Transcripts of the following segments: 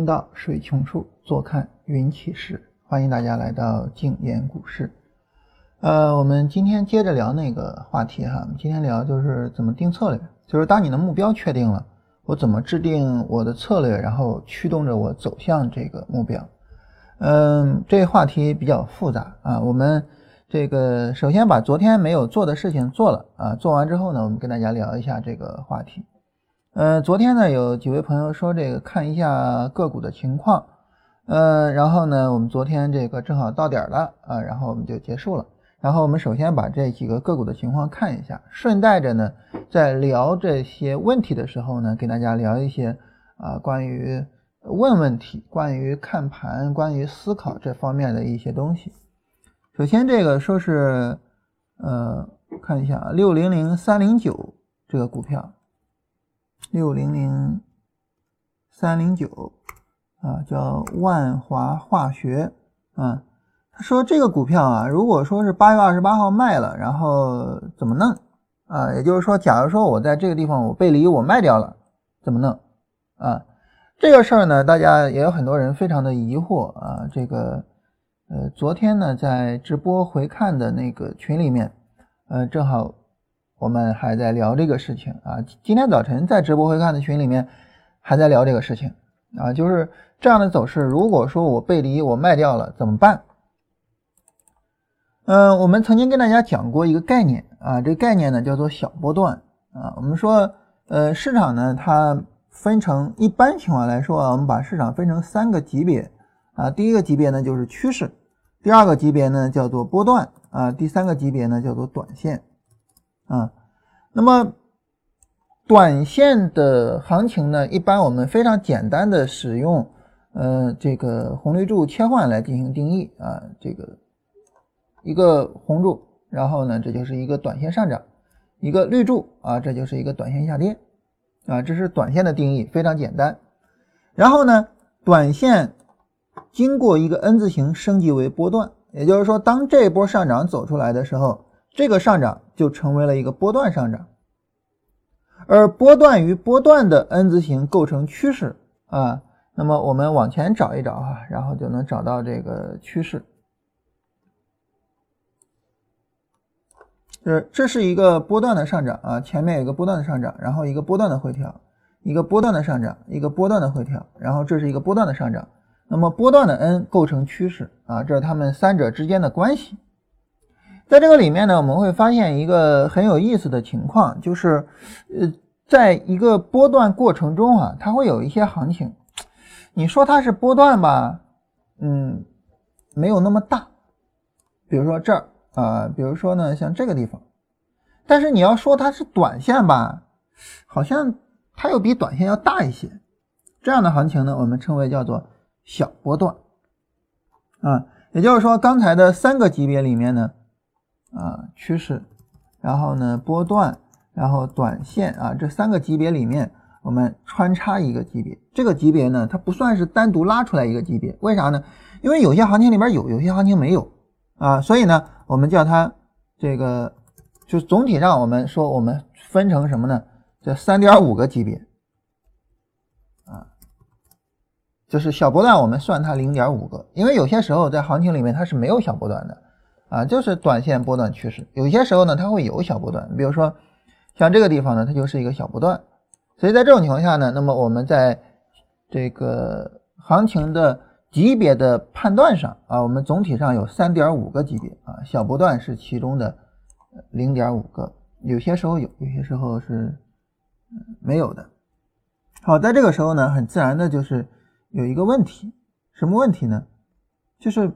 金道，水穷处，坐看云起时。欢迎大家来到静言股市。呃，我们今天接着聊那个话题哈。今天聊就是怎么定策略，就是当你的目标确定了，我怎么制定我的策略，然后驱动着我走向这个目标。嗯，这话题比较复杂啊。我们这个首先把昨天没有做的事情做了啊，做完之后呢，我们跟大家聊一下这个话题。呃，昨天呢，有几位朋友说这个看一下个股的情况，呃，然后呢，我们昨天这个正好到点了啊，然后我们就结束了。然后我们首先把这几个个股的情况看一下，顺带着呢，在聊这些问题的时候呢，给大家聊一些啊关于问问题、关于看盘、关于思考这方面的一些东西。首先这个说是，呃，看一下啊，六零零三零九这个股票。六零零三零九啊，叫万华化学啊。他说这个股票啊，如果说是八月二十八号卖了，然后怎么弄啊？也就是说，假如说我在这个地方我背离我卖掉了，怎么弄啊？这个事儿呢，大家也有很多人非常的疑惑啊。这个呃，昨天呢在直播回看的那个群里面，呃，正好。我们还在聊这个事情啊，今天早晨在直播会看的群里面还在聊这个事情啊，就是这样的走势，如果说我背离我卖掉了怎么办？嗯，我们曾经跟大家讲过一个概念啊，这个概念呢叫做小波段啊。我们说，呃，市场呢它分成一般情况来说啊，我们把市场分成三个级别啊，第一个级别呢就是趋势，第二个级别呢叫做波段啊，第三个级别呢叫做短线。啊，那么短线的行情呢，一般我们非常简单的使用，呃，这个红绿柱切换来进行定义啊，这个一个红柱，然后呢，这就是一个短线上涨，一个绿柱啊，这就是一个短线下跌，啊，这是短线的定义，非常简单。然后呢，短线经过一个 N 字形升级为波段，也就是说，当这波上涨走出来的时候。这个上涨就成为了一个波段上涨，而波段与波段的 N 字形构成趋势啊。那么我们往前找一找啊，然后就能找到这个趋势。就是这是一个波段的上涨啊，前面有一个波段的上涨，然后一个波段的回调，一个波段的上涨，一个波段的回调，然后这是一个波段的上涨。那么波段的 N 构成趋势啊，这是它们三者之间的关系。在这个里面呢，我们会发现一个很有意思的情况，就是，呃，在一个波段过程中啊，它会有一些行情，你说它是波段吧，嗯，没有那么大，比如说这儿啊，比如说呢，像这个地方，但是你要说它是短线吧，好像它又比短线要大一些，这样的行情呢，我们称为叫做小波段，啊，也就是说刚才的三个级别里面呢。啊，趋势，然后呢，波段，然后短线啊，这三个级别里面，我们穿插一个级别。这个级别呢，它不算是单独拉出来一个级别，为啥呢？因为有些行情里边有，有些行情没有啊，所以呢，我们叫它这个，就总体上我们说我们分成什么呢？这三点五个级别啊，就是小波段我们算它零点五个，因为有些时候在行情里面它是没有小波段的。啊，就是短线波段趋势，有些时候呢，它会有小波段，比如说像这个地方呢，它就是一个小波段，所以在这种情况下呢，那么我们在这个行情的级别的判断上啊，我们总体上有三点五个级别啊，小波段是其中的零点五个，有些时候有，有些时候是没有的。好，在这个时候呢，很自然的就是有一个问题，什么问题呢？就是。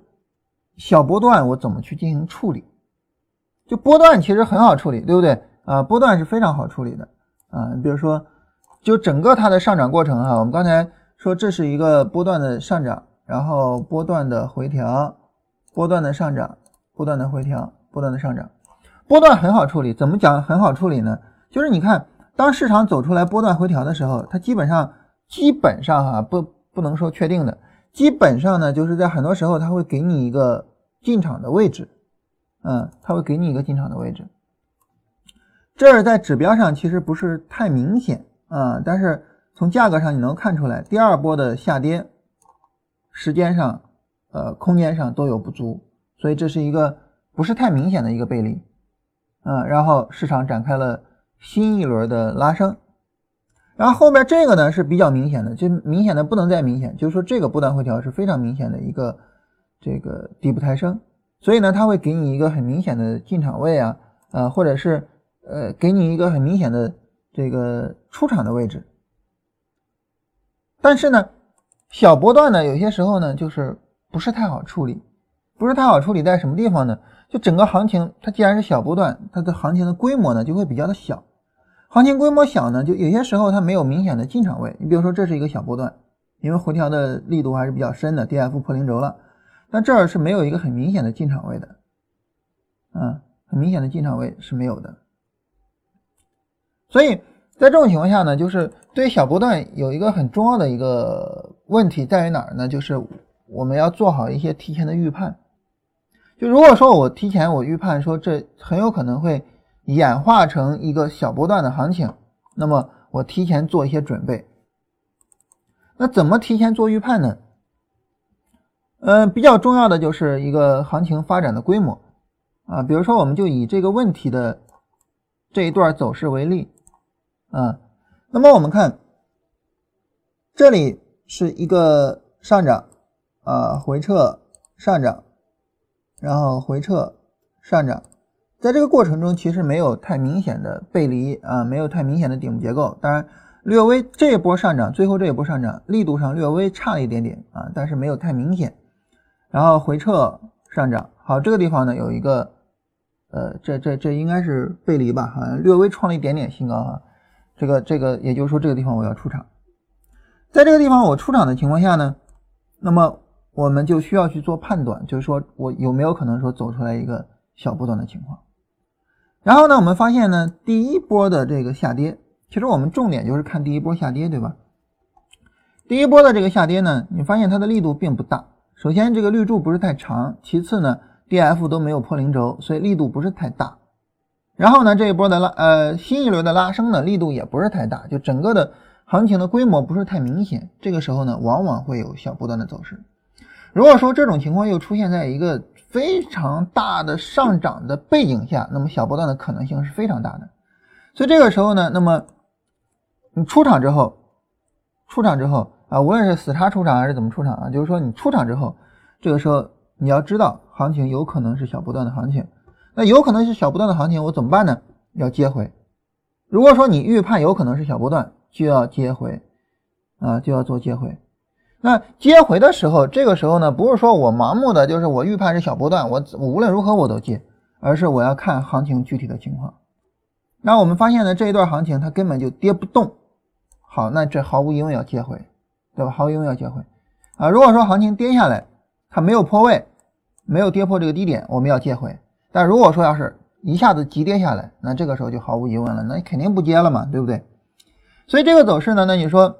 小波段我怎么去进行处理？就波段其实很好处理，对不对啊？波段是非常好处理的啊。你比如说，就整个它的上涨过程哈，我们刚才说这是一个波段的上涨，然后波段的回调，波段的上涨，波段的回调，波段的上涨，波段很好处理。怎么讲很好处理呢？就是你看，当市场走出来波段回调的时候，它基本上基本上哈不不能说确定的。基本上呢，就是在很多时候，他会给你一个进场的位置，嗯，他会给你一个进场的位置。这儿在指标上其实不是太明显啊，但是从价格上你能看出来，第二波的下跌时间上、呃空间上都有不足，所以这是一个不是太明显的一个背离，嗯，然后市场展开了新一轮的拉升，然后后面这个呢是比较明显的，就明显的不能再明显，就是说这个波段回调是非常明显的一个这个底部抬升，所以呢它会给你一个很明显的进场位啊，呃或者是呃给你一个很明显的这个出场的位置。但是呢，小波段呢，有些时候呢，就是不是太好处理，不是太好处理在什么地方呢？就整个行情，它既然是小波段，它的行情的规模呢就会比较的小。行情规模小呢，就有些时候它没有明显的进场位。你比如说，这是一个小波段，因为回调的力度还是比较深的，D F 破零轴了，那这儿是没有一个很明显的进场位的，啊，很明显的进场位是没有的，所以。在这种情况下呢，就是对于小波段有一个很重要的一个问题在于哪儿呢？就是我们要做好一些提前的预判。就如果说我提前我预判说这很有可能会演化成一个小波段的行情，那么我提前做一些准备。那怎么提前做预判呢？嗯，比较重要的就是一个行情发展的规模啊，比如说我们就以这个问题的这一段走势为例。啊，那么我们看，这里是一个上涨，啊回撤上涨，然后回撤上涨，在这个过程中其实没有太明显的背离啊，没有太明显的顶部结构，当然略微这一波上涨，最后这一波上涨力度上略微差了一点点啊，但是没有太明显，然后回撤上涨，好，这个地方呢有一个，呃，这这这应该是背离吧，好像略微创了一点点新高啊。这个这个，也就是说，这个地方我要出场，在这个地方我出场的情况下呢，那么我们就需要去做判断，就是说我有没有可能说走出来一个小波段的情况。然后呢，我们发现呢，第一波的这个下跌，其实我们重点就是看第一波下跌，对吧？第一波的这个下跌呢，你发现它的力度并不大。首先，这个绿柱不是太长；其次呢，D F 都没有破零轴，所以力度不是太大。然后呢，这一波的拉，呃，新一轮的拉升呢，力度也不是太大，就整个的行情的规模不是太明显。这个时候呢，往往会有小波段的走势。如果说这种情况又出现在一个非常大的上涨的背景下，那么小波段的可能性是非常大的。所以这个时候呢，那么你出场之后，出场之后啊，无论是死叉出场还是怎么出场啊，就是说你出场之后，这个时候你要知道行情有可能是小波段的行情。那有可能是小波段的行情，我怎么办呢？要接回。如果说你预判有可能是小波段，就要接回，啊，就要做接回。那接回的时候，这个时候呢，不是说我盲目的就是我预判是小波段，我我无论如何我都接，而是我要看行情具体的情况。那我们发现呢，这一段行情它根本就跌不动，好，那这毫无疑问要接回，对吧？毫无疑问要接回。啊，如果说行情跌下来，它没有破位，没有跌破这个低点，我们要接回。但如果说要是一下子急跌下来，那这个时候就毫无疑问了，那肯定不接了嘛，对不对？所以这个走势呢，那你说，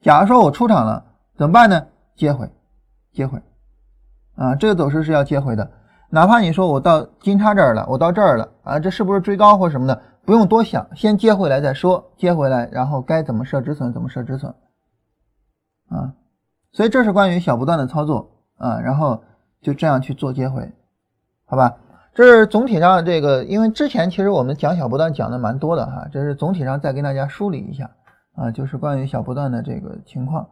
假如说我出场了，怎么办呢？接回，接回，啊，这个走势是要接回的。哪怕你说我到金叉这儿了，我到这儿了，啊，这是不是追高或什么的？不用多想，先接回来再说，接回来，然后该怎么设止损怎么设止损，啊，所以这是关于小波段的操作啊，然后就这样去做接回，好吧？这是总体上这个，因为之前其实我们讲小波段讲的蛮多的哈，这是总体上再跟大家梳理一下啊，就是关于小波段的这个情况。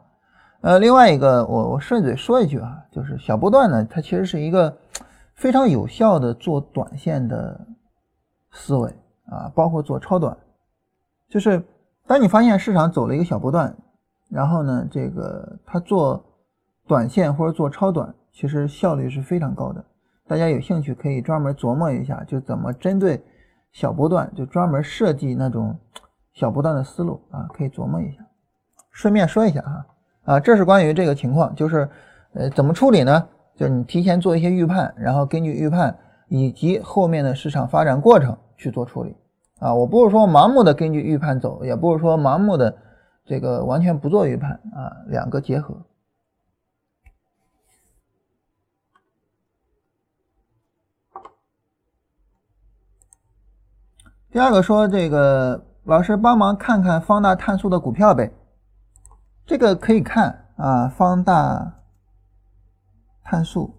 呃，另外一个我我顺嘴说一句啊，就是小波段呢，它其实是一个非常有效的做短线的思维啊，包括做超短，就是当你发现市场走了一个小波段，然后呢，这个它做短线或者做超短，其实效率是非常高的。大家有兴趣可以专门琢磨一下，就怎么针对小波段，就专门设计那种小波段的思路啊，可以琢磨一下。顺便说一下哈，啊，啊这是关于这个情况，就是呃怎么处理呢？就是你提前做一些预判，然后根据预判以及后面的市场发展过程去做处理啊。我不是说盲目的根据预判走，也不是说盲目的这个完全不做预判啊，两个结合。第二个说这个老师帮忙看看方大碳素的股票呗，这个可以看啊，方大碳素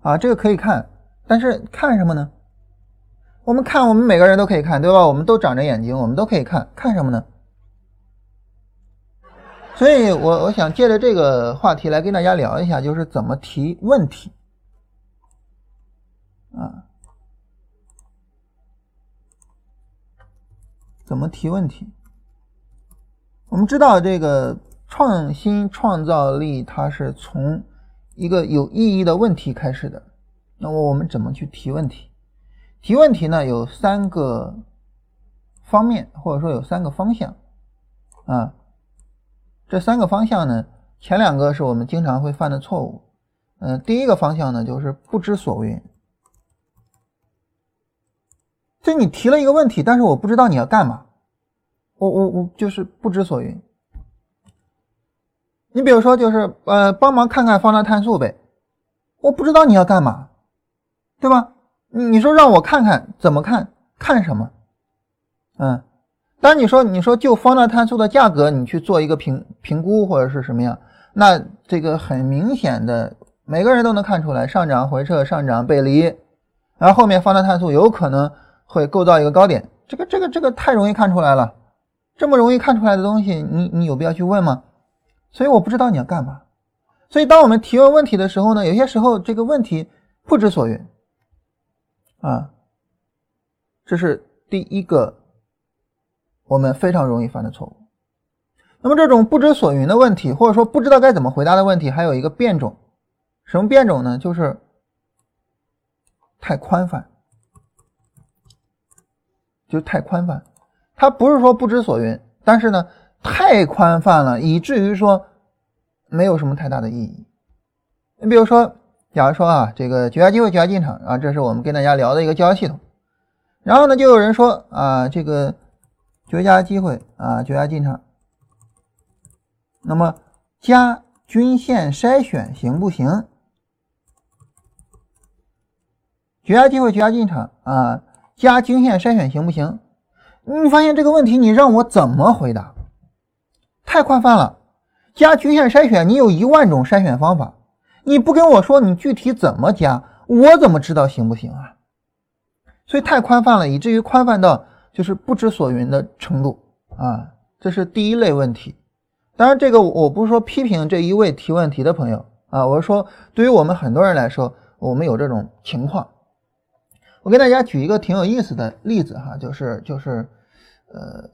啊，这个可以看，但是看什么呢？我们看，我们每个人都可以看，对吧？我们都长着眼睛，我们都可以看看什么呢？所以我我想借着这个话题来跟大家聊一下，就是怎么提问题啊？怎么提问题？我们知道这个创新创造力，它是从一个有意义的问题开始的。那么我们怎么去提问题？提问题呢，有三个方面，或者说有三个方向啊。这三个方向呢，前两个是我们经常会犯的错误。嗯，第一个方向呢，就是不知所云。就你提了一个问题，但是我不知道你要干嘛，我我我就是不知所云。你比如说，就是呃，帮忙看看放大碳素呗，我不知道你要干嘛，对吧？你说让我看看怎么看，看什么？嗯。当你说你说就方大碳素的价格，你去做一个评评估或者是什么样，那这个很明显的，每个人都能看出来上涨回撤上涨背离，然后后面方大碳素有可能会构造一个高点，这个这个这个太容易看出来了，这么容易看出来的东西，你你有必要去问吗？所以我不知道你要干嘛，所以当我们提问问题的时候呢，有些时候这个问题不知所云，啊，这是第一个。我们非常容易犯的错误。那么这种不知所云的问题，或者说不知道该怎么回答的问题，还有一个变种，什么变种呢？就是太宽泛，就太宽泛。它不是说不知所云，但是呢，太宽泛了，以至于说没有什么太大的意义。你比如说，假如说啊，这个绝佳机会，绝佳进场啊，这是我们跟大家聊的一个交易系统。然后呢，就有人说啊，这个。绝佳机会啊，绝佳进场。那么加均线筛选行不行？绝佳机会，绝佳进场啊，加均线筛选行不行？你发现这个问题，你让我怎么回答？太宽泛了。加局限筛选，你有一万种筛选方法，你不跟我说你具体怎么加，我怎么知道行不行啊？所以太宽泛了，以至于宽泛到。就是不知所云的程度啊，这是第一类问题。当然，这个我不是说批评这一位提问题的朋友啊，我是说对于我们很多人来说，我们有这种情况。我给大家举一个挺有意思的例子哈，就是就是呃，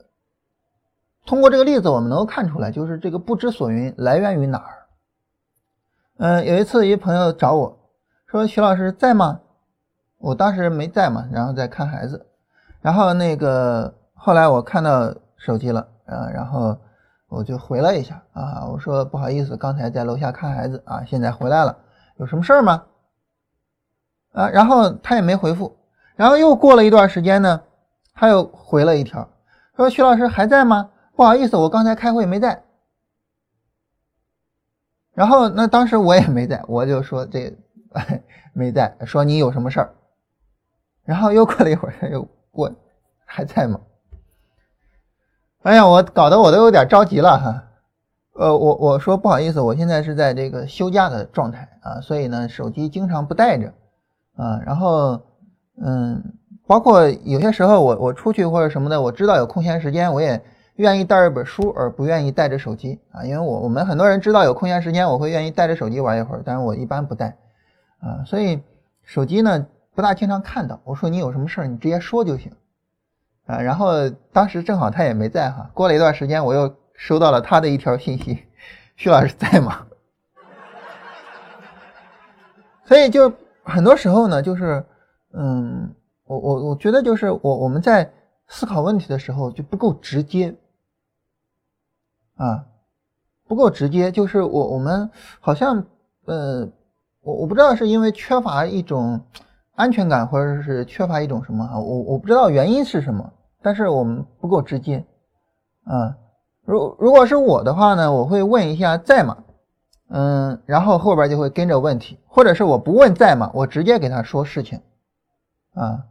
通过这个例子，我们能够看出来，就是这个不知所云来源于哪儿。嗯，有一次一朋友找我说：“徐老师在吗？”我当时没在嘛，然后在看孩子。然后那个后来我看到手机了，啊，然后我就回了一下啊，我说不好意思，刚才在楼下看孩子啊，现在回来了，有什么事儿吗？啊，然后他也没回复，然后又过了一段时间呢，他又回了一条，说徐老师还在吗？不好意思，我刚才开会没在。然后那当时我也没在，我就说这 没在，说你有什么事儿？然后又过了一会儿，他又。问还在吗？哎呀，我搞得我都有点着急了哈。呃，我我说不好意思，我现在是在这个休假的状态啊，所以呢，手机经常不带着啊。然后，嗯，包括有些时候我我出去或者什么的，我知道有空闲时间，我也愿意带一本书，而不愿意带着手机啊。因为我我们很多人知道有空闲时间，我会愿意带着手机玩一会儿，但是我一般不带啊。所以手机呢？不大经常看到，我说你有什么事儿，你直接说就行，啊，然后当时正好他也没在哈，过了一段时间，我又收到了他的一条信息，徐老师在吗？所以就很多时候呢，就是，嗯，我我我觉得就是我我们在思考问题的时候就不够直接，啊，不够直接，就是我我们好像，呃，我我不知道是因为缺乏一种。安全感，或者是缺乏一种什么哈，我我不知道原因是什么，但是我们不够直接啊。如如果是我的话呢，我会问一下在吗？嗯，然后后边就会跟着问题，或者是我不问在吗，我直接给他说事情啊。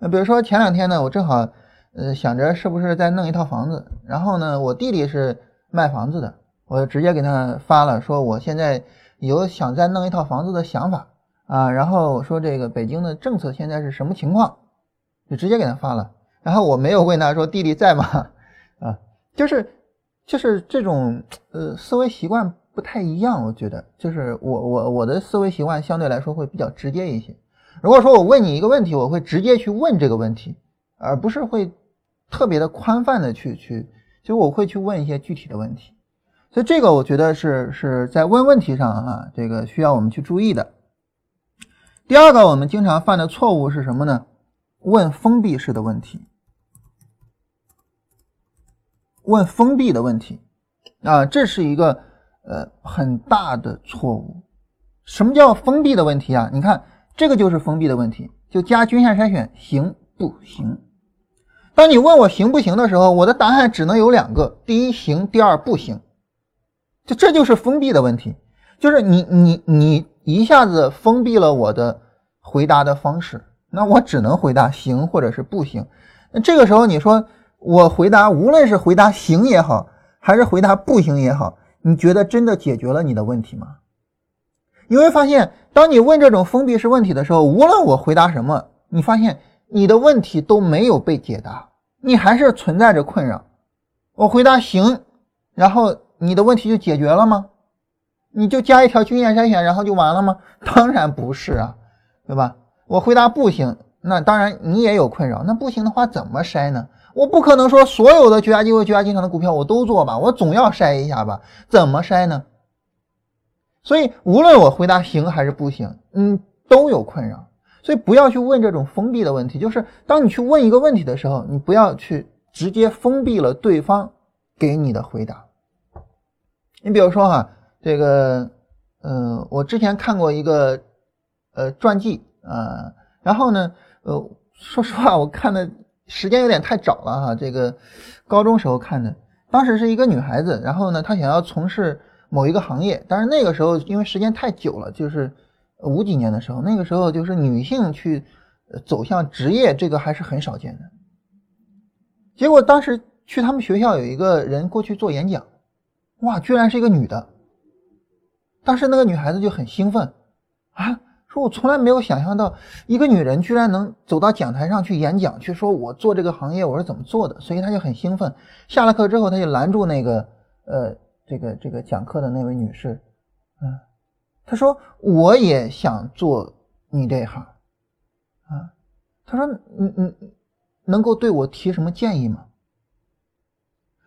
那比如说前两天呢，我正好呃想着是不是再弄一套房子，然后呢，我弟弟是卖房子的，我直接给他发了，说我现在有想再弄一套房子的想法啊，然后说这个北京的政策现在是什么情况，就直接给他发了。然后我没有问他说弟弟在吗？啊，就是就是这种呃思维习惯不太一样，我觉得就是我我我的思维习惯相对来说会比较直接一些。如果说我问你一个问题，我会直接去问这个问题，而不是会特别的宽泛的去去，就我会去问一些具体的问题。所以这个我觉得是是在问问题上啊，这个需要我们去注意的。第二个我们经常犯的错误是什么呢？问封闭式的问题。问封闭的问题啊，这是一个呃很大的错误。什么叫封闭的问题啊？你看这个就是封闭的问题，就加均线筛选行不行？当你问我行不行的时候，我的答案只能有两个：第一行，第二不行。就这就是封闭的问题，就是你你你一下子封闭了我的回答的方式，那我只能回答行或者是不行。那这个时候你说。我回答，无论是回答行也好，还是回答不行也好，你觉得真的解决了你的问题吗？你会发现，当你问这种封闭式问题的时候，无论我回答什么，你发现你的问题都没有被解答，你还是存在着困扰。我回答行，然后你的问题就解决了吗？你就加一条均线筛选，然后就完了吗？当然不是啊，对吧？我回答不行，那当然你也有困扰。那不行的话怎么筛呢？我不可能说所有的绝佳机会、绝佳进场的股票我都做吧，我总要筛一下吧？怎么筛呢？所以无论我回答行还是不行，嗯，都有困扰。所以不要去问这种封闭的问题。就是当你去问一个问题的时候，你不要去直接封闭了对方给你的回答。你比如说哈，这个，呃，我之前看过一个呃传记啊，然后呢，呃，说实话，我看的。时间有点太早了哈，这个高中时候看的，当时是一个女孩子，然后呢，她想要从事某一个行业，但是那个时候因为时间太久了，就是五几年的时候，那个时候就是女性去走向职业，这个还是很少见的。结果当时去他们学校有一个人过去做演讲，哇，居然是一个女的，当时那个女孩子就很兴奋啊。说我从来没有想象到一个女人居然能走到讲台上去演讲，去说我做这个行业我是怎么做的，所以她就很兴奋。下了课之后，她就拦住那个呃这个这个讲课的那位女士，嗯，她说我也想做你这行，啊，她说你你能够对我提什么建议吗？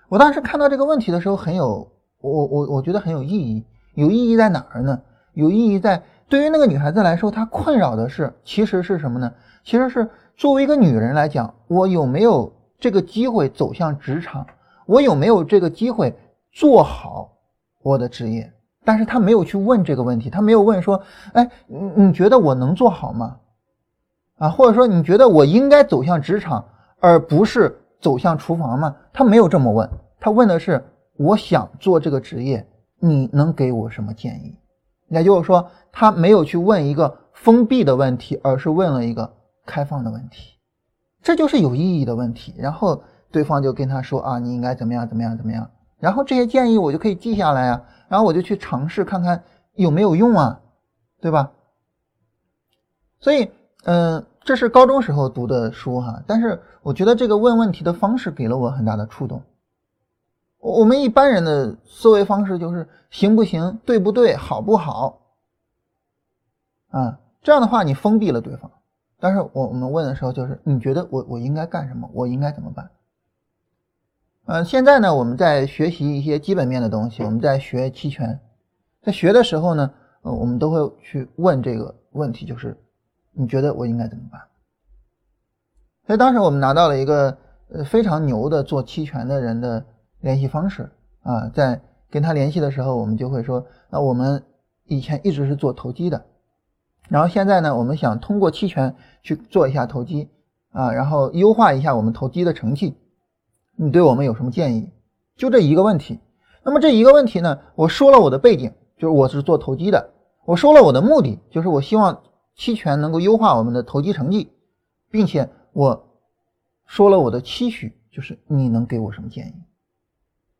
我当时看到这个问题的时候，很有我我我觉得很有意义，有意义在哪儿呢？有意义在。对于那个女孩子来说，她困扰的是，其实是什么呢？其实是作为一个女人来讲，我有没有这个机会走向职场？我有没有这个机会做好我的职业？但是他没有去问这个问题，他没有问说，哎，你你觉得我能做好吗？啊，或者说你觉得我应该走向职场，而不是走向厨房吗？他没有这么问，他问的是，我想做这个职业，你能给我什么建议？也就是说，他没有去问一个封闭的问题，而是问了一个开放的问题，这就是有意义的问题。然后对方就跟他说：“啊，你应该怎么样，怎么样，怎么样。”然后这些建议我就可以记下来啊，然后我就去尝试看看有没有用啊，对吧？所以，嗯，这是高中时候读的书哈，但是我觉得这个问问题的方式给了我很大的触动。我们一般人的思维方式就是行不行，对不对，好不好，啊，这样的话你封闭了对方。但是我我们问的时候就是你觉得我我应该干什么，我应该怎么办？嗯，现在呢我们在学习一些基本面的东西，我们在学期权，在学的时候呢，呃，我们都会去问这个问题，就是你觉得我应该怎么办？所以当时我们拿到了一个呃非常牛的做期权的人的。联系方式啊，在跟他联系的时候，我们就会说，那我们以前一直是做投机的，然后现在呢，我们想通过期权去做一下投机啊，然后优化一下我们投机的成绩，你对我们有什么建议？就这一个问题。那么这一个问题呢，我说了我的背景，就是我是做投机的，我说了我的目的，就是我希望期权能够优化我们的投机成绩，并且我说了我的期许，就是你能给我什么建议？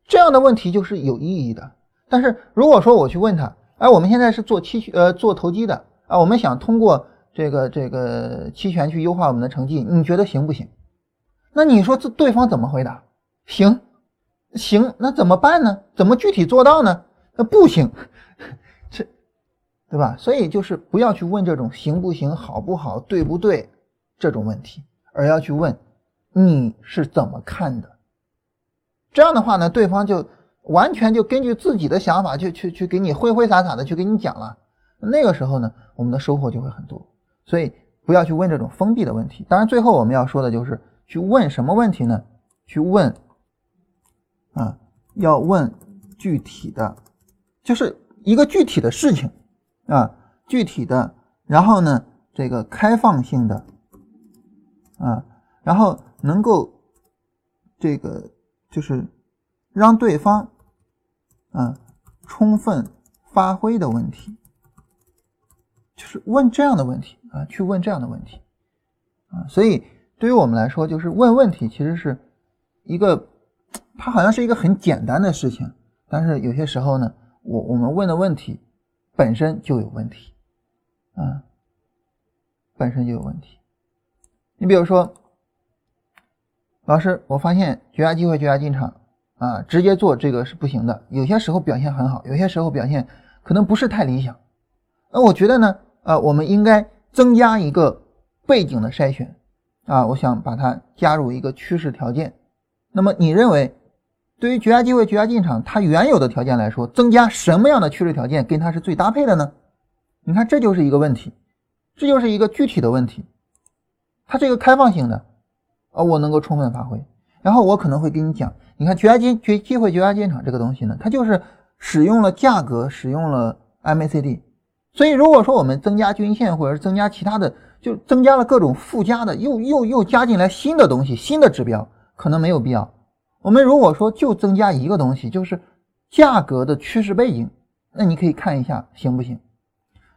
这样的问题就是有意义的，但是如果说我去问他，哎，我们现在是做期呃做投机的啊，我们想通过这个这个期权去优化我们的成绩，你觉得行不行？那你说这对方怎么回答？行，行，那怎么办呢？怎么具体做到呢？那不行，这，对吧？所以就是不要去问这种行不行、好不好、对不对这种问题，而要去问你是怎么看的。这样的话呢，对方就完全就根据自己的想法去去去给你挥挥洒洒的去给你讲了。那个时候呢，我们的收获就会很多。所以不要去问这种封闭的问题。当然，最后我们要说的就是。去问什么问题呢？去问啊，要问具体的，就是一个具体的事情啊，具体的，然后呢，这个开放性的啊，然后能够这个就是让对方啊充分发挥的问题，就是问这样的问题啊，去问这样的问题啊，所以。对于我们来说，就是问问题，其实是一个，它好像是一个很简单的事情，但是有些时候呢，我我们问的问题本身就有问题，啊，本身就有问题。你比如说，老师，我发现绝佳机会、绝佳进场啊，直接做这个是不行的。有些时候表现很好，有些时候表现可能不是太理想。那我觉得呢，啊，我们应该增加一个背景的筛选。啊，我想把它加入一个趋势条件。那么你认为，对于绝佳机会、绝佳进场，它原有的条件来说，增加什么样的趋势条件跟它是最搭配的呢？你看，这就是一个问题，这就是一个具体的问题。它这个开放性的，啊，我能够充分发挥。然后我可能会跟你讲，你看绝佳机绝机会、绝佳进场这个东西呢，它就是使用了价格，使用了 MACD。所以如果说我们增加均线，或者是增加其他的。就增加了各种附加的，又又又加进来新的东西，新的指标可能没有必要。我们如果说就增加一个东西，就是价格的趋势背景，那你可以看一下行不行？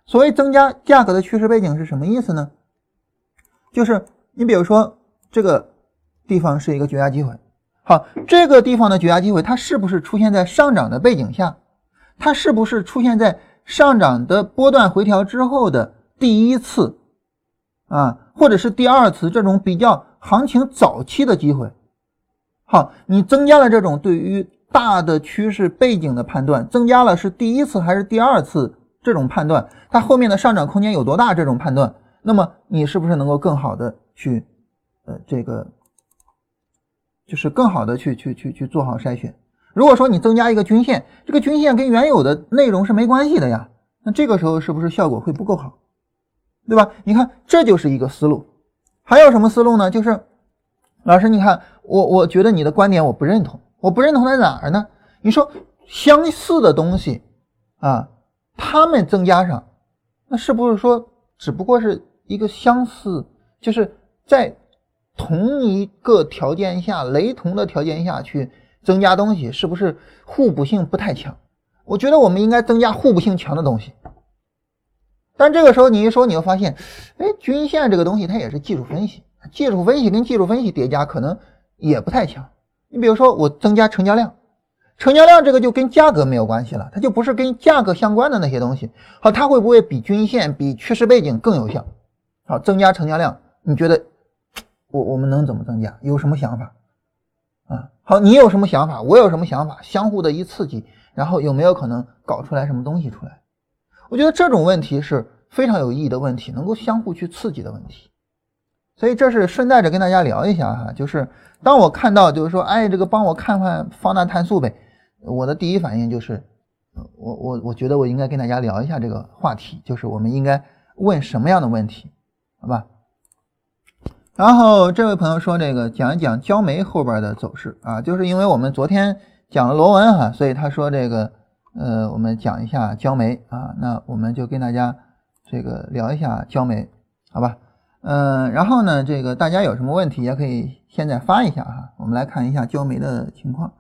所谓增加价格的趋势背景是什么意思呢？就是你比如说这个地方是一个绝佳机会，好，这个地方的绝佳机会，它是不是出现在上涨的背景下？它是不是出现在上涨的波段回调之后的第一次？啊，或者是第二次这种比较行情早期的机会，好，你增加了这种对于大的趋势背景的判断，增加了是第一次还是第二次这种判断，它后面的上涨空间有多大这种判断，那么你是不是能够更好的去，呃，这个就是更好的去去去去做好筛选？如果说你增加一个均线，这个均线跟原有的内容是没关系的呀，那这个时候是不是效果会不够好？对吧？你看，这就是一个思路。还有什么思路呢？就是老师，你看我，我觉得你的观点我不认同。我不认同在哪儿呢？你说相似的东西啊，它们增加上，那是不是说只不过是一个相似？就是在同一个条件下、雷同的条件下去增加东西，是不是互补性不太强？我觉得我们应该增加互补性强的东西。但这个时候你一说，你又发现，哎，均线这个东西它也是技术分析，技术分析跟技术分析叠加可能也不太强。你比如说我增加成交量，成交量这个就跟价格没有关系了，它就不是跟价格相关的那些东西。好，它会不会比均线、比趋势背景更有效？好，增加成交量，你觉得我我们能怎么增加？有什么想法？啊，好，你有什么想法？我有什么想法？相互的一刺激，然后有没有可能搞出来什么东西出来？我觉得这种问题是非常有意义的问题，能够相互去刺激的问题，所以这是顺带着跟大家聊一下哈。就是当我看到就是说，哎，这个帮我看看放大碳素呗，我的第一反应就是，我我我觉得我应该跟大家聊一下这个话题，就是我们应该问什么样的问题，好吧？然后这位朋友说，这个讲一讲焦煤后边的走势啊，就是因为我们昨天讲了螺纹哈，所以他说这个。呃，我们讲一下焦煤啊，那我们就跟大家这个聊一下焦煤，好吧？嗯，然后呢，这个大家有什么问题也可以现在发一下哈，我们来看一下焦煤的情况。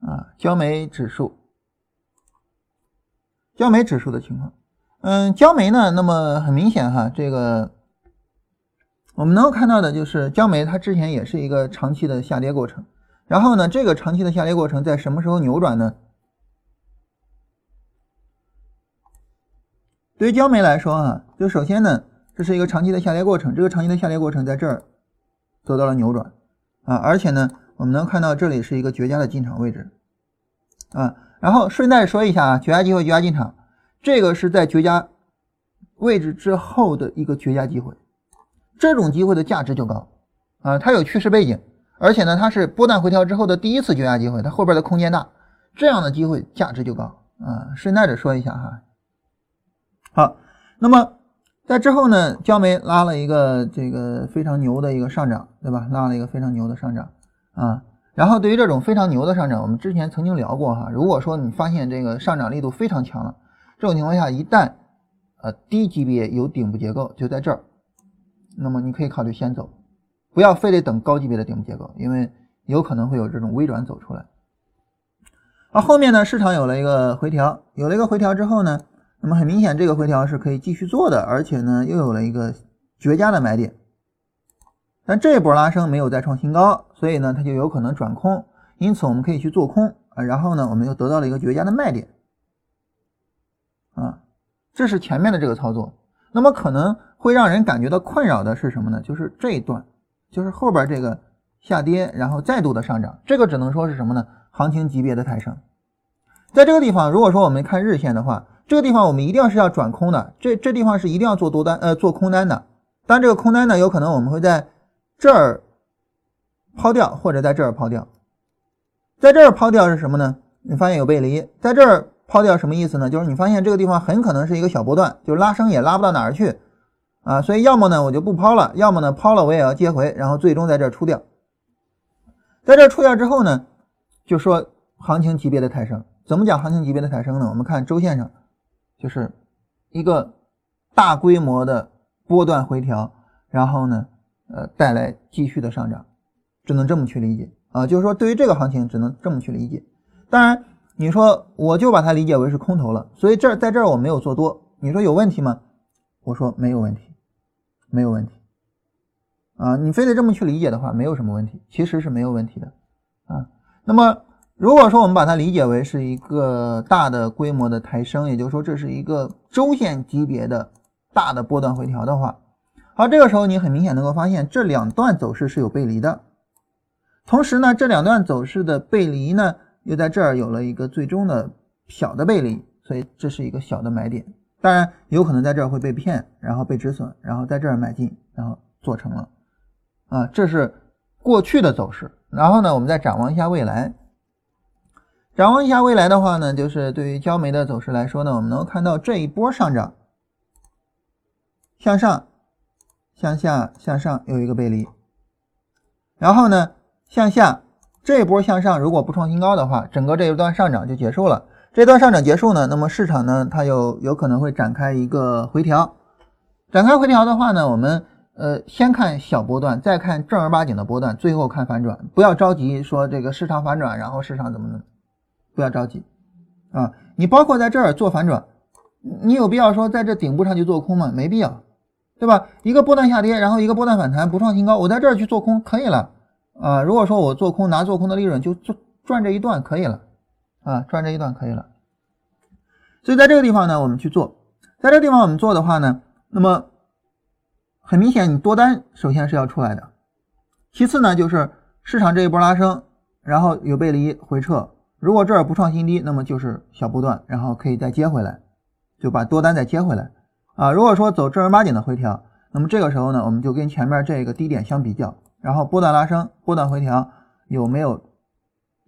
啊，焦煤指数，焦煤指数的情况，嗯，焦煤呢，那么很明显哈，这个。我们能够看到的就是焦煤它之前也是一个长期的下跌过程，然后呢，这个长期的下跌过程在什么时候扭转呢？对于焦煤来说啊，就首先呢，这是一个长期的下跌过程，这个长期的下跌过程在这儿得到了扭转啊，而且呢，我们能看到这里是一个绝佳的进场位置啊。然后顺带说一下啊，绝佳机会，绝佳进场，这个是在绝佳位置之后的一个绝佳机会，这种机会的价值就高啊，它有趋势背景，而且呢，它是波段回调之后的第一次绝佳机会，它后边的空间大，这样的机会价值就高啊。顺带着说一下哈。好，那么在之后呢，焦煤拉了一个这个非常牛的一个上涨，对吧？拉了一个非常牛的上涨啊。然后对于这种非常牛的上涨，我们之前曾经聊过哈。如果说你发现这个上涨力度非常强了，这种情况下，一旦呃低级别有顶部结构就在这儿，那么你可以考虑先走，不要非得等高级别的顶部结构，因为有可能会有这种微转走出来。而后面呢，市场有了一个回调，有了一个回调之后呢？那么很明显，这个回调是可以继续做的，而且呢又有了一个绝佳的买点。但这一波拉升没有再创新高，所以呢它就有可能转空，因此我们可以去做空啊。然后呢我们又得到了一个绝佳的卖点啊，这是前面的这个操作。那么可能会让人感觉到困扰的是什么呢？就是这一段，就是后边这个下跌，然后再度的上涨，这个只能说是什么呢？行情级别的抬升。在这个地方，如果说我们看日线的话。这个地方我们一定要是要转空的，这这地方是一定要做多单，呃，做空单的。当，这个空单呢，有可能我们会在这儿抛掉，或者在这儿抛掉。在这儿抛掉是什么呢？你发现有背离，在这儿抛掉什么意思呢？就是你发现这个地方很可能是一个小波段，就拉升也拉不到哪儿去啊。所以要么呢我就不抛了，要么呢抛了我也要接回，然后最终在这儿出掉。在这儿出掉之后呢，就说行情级别的抬升，怎么讲行情级别的抬升呢？我们看周线上。就是一个大规模的波段回调，然后呢，呃，带来继续的上涨，只能这么去理解啊。就是说，对于这个行情，只能这么去理解。当然，你说我就把它理解为是空头了，所以这在这儿我没有做多，你说有问题吗？我说没有问题，没有问题啊。你非得这么去理解的话，没有什么问题，其实是没有问题的啊。那么。如果说我们把它理解为是一个大的规模的抬升，也就是说这是一个周线级别的大的波段回调的话，好，这个时候你很明显能够发现这两段走势是有背离的，同时呢，这两段走势的背离呢又在这儿有了一个最终的小的背离，所以这是一个小的买点。当然有可能在这儿会被骗，然后被止损，然后在这儿买进，然后做成了啊，这是过去的走势。然后呢，我们再展望一下未来。展望一下未来的话呢，就是对于焦煤的走势来说呢，我们能看到这一波上涨，向上、向下、向上有一个背离，然后呢向下这一波向上，如果不创新高的话，整个这一段上涨就结束了。这段上涨结束呢，那么市场呢它有有可能会展开一个回调，展开回调的话呢，我们呃先看小波段，再看正儿八经的波段，最后看反转，不要着急说这个市场反转，然后市场怎么怎么。不要着急啊！你包括在这儿做反转，你有必要说在这顶部上去做空吗？没必要，对吧？一个波段下跌，然后一个波段反弹不创新高，我在这儿去做空可以了啊！如果说我做空拿做空的利润就赚赚这一段可以了啊，赚这一段可以了。所以在这个地方呢，我们去做，在这个地方我们做的话呢，那么很明显，你多单首先是要出来的，其次呢就是市场这一波拉升，然后有背离回撤。如果这儿不创新低，那么就是小波段，然后可以再接回来，就把多单再接回来啊。如果说走正儿八经的回调，那么这个时候呢，我们就跟前面这个低点相比较，然后波段拉升、波段回调有没有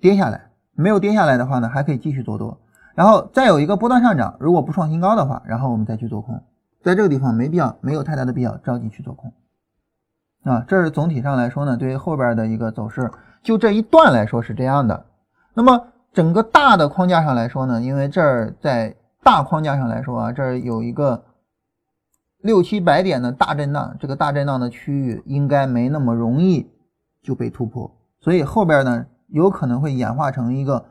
跌下来？没有跌下来的话呢，还可以继续做多，然后再有一个波段上涨，如果不创新高的话，然后我们再去做空。在这个地方没必要，没有太大的必要着急去做空啊。这是总体上来说呢，对于后边的一个走势，就这一段来说是这样的。那么。整个大的框架上来说呢，因为这儿在大框架上来说啊，这儿有一个六七百点的大震荡，这个大震荡的区域应该没那么容易就被突破，所以后边呢有可能会演化成一个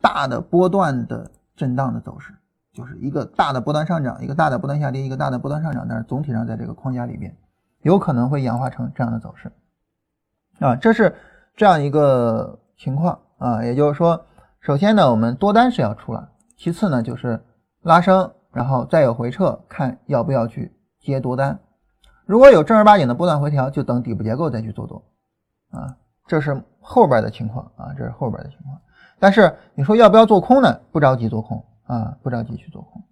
大的波段的震荡的走势，就是一个大的波段上涨，一个大的波段下跌，一个大的波段上涨，但是总体上在这个框架里边有可能会演化成这样的走势。啊，这是这样一个情况啊，也就是说，首先呢，我们多单是要出了，其次呢就是拉升，然后再有回撤，看要不要去接多单。如果有正儿八经的波段回调，就等底部结构再去做多啊，这是后边的情况啊，这是后边的情况。但是你说要不要做空呢？不着急做空啊，不着急去做空。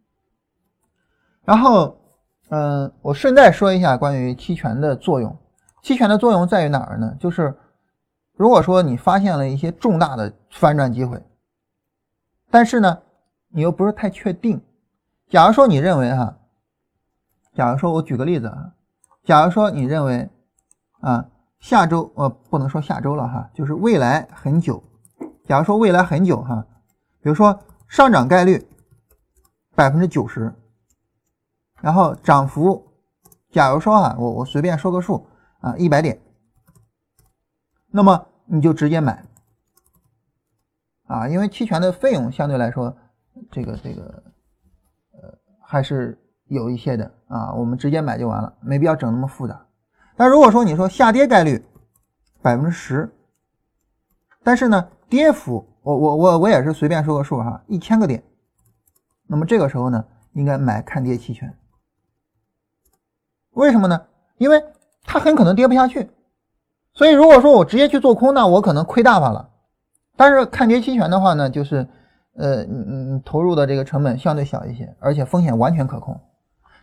然后。嗯，我顺带说一下关于期权的作用。期权的作用在于哪儿呢？就是如果说你发现了一些重大的反转机会，但是呢，你又不是太确定。假如说你认为哈，假如说我举个例子啊，假如说你认为啊，下周呃不能说下周了哈，就是未来很久。假如说未来很久哈，比如说上涨概率百分之九十。然后涨幅，假如说啊，我我随便说个数啊，一百点，那么你就直接买啊，因为期权的费用相对来说，这个这个呃还是有一些的啊，我们直接买就完了，没必要整那么复杂。但如果说你说下跌概率百分之十，但是呢跌幅，我我我我也是随便说个数哈，一千个点，那么这个时候呢，应该买看跌期权。为什么呢？因为它很可能跌不下去，所以如果说我直接去做空那，我可能亏大发了。但是看跌期权的话呢，就是呃，嗯嗯，投入的这个成本相对小一些，而且风险完全可控。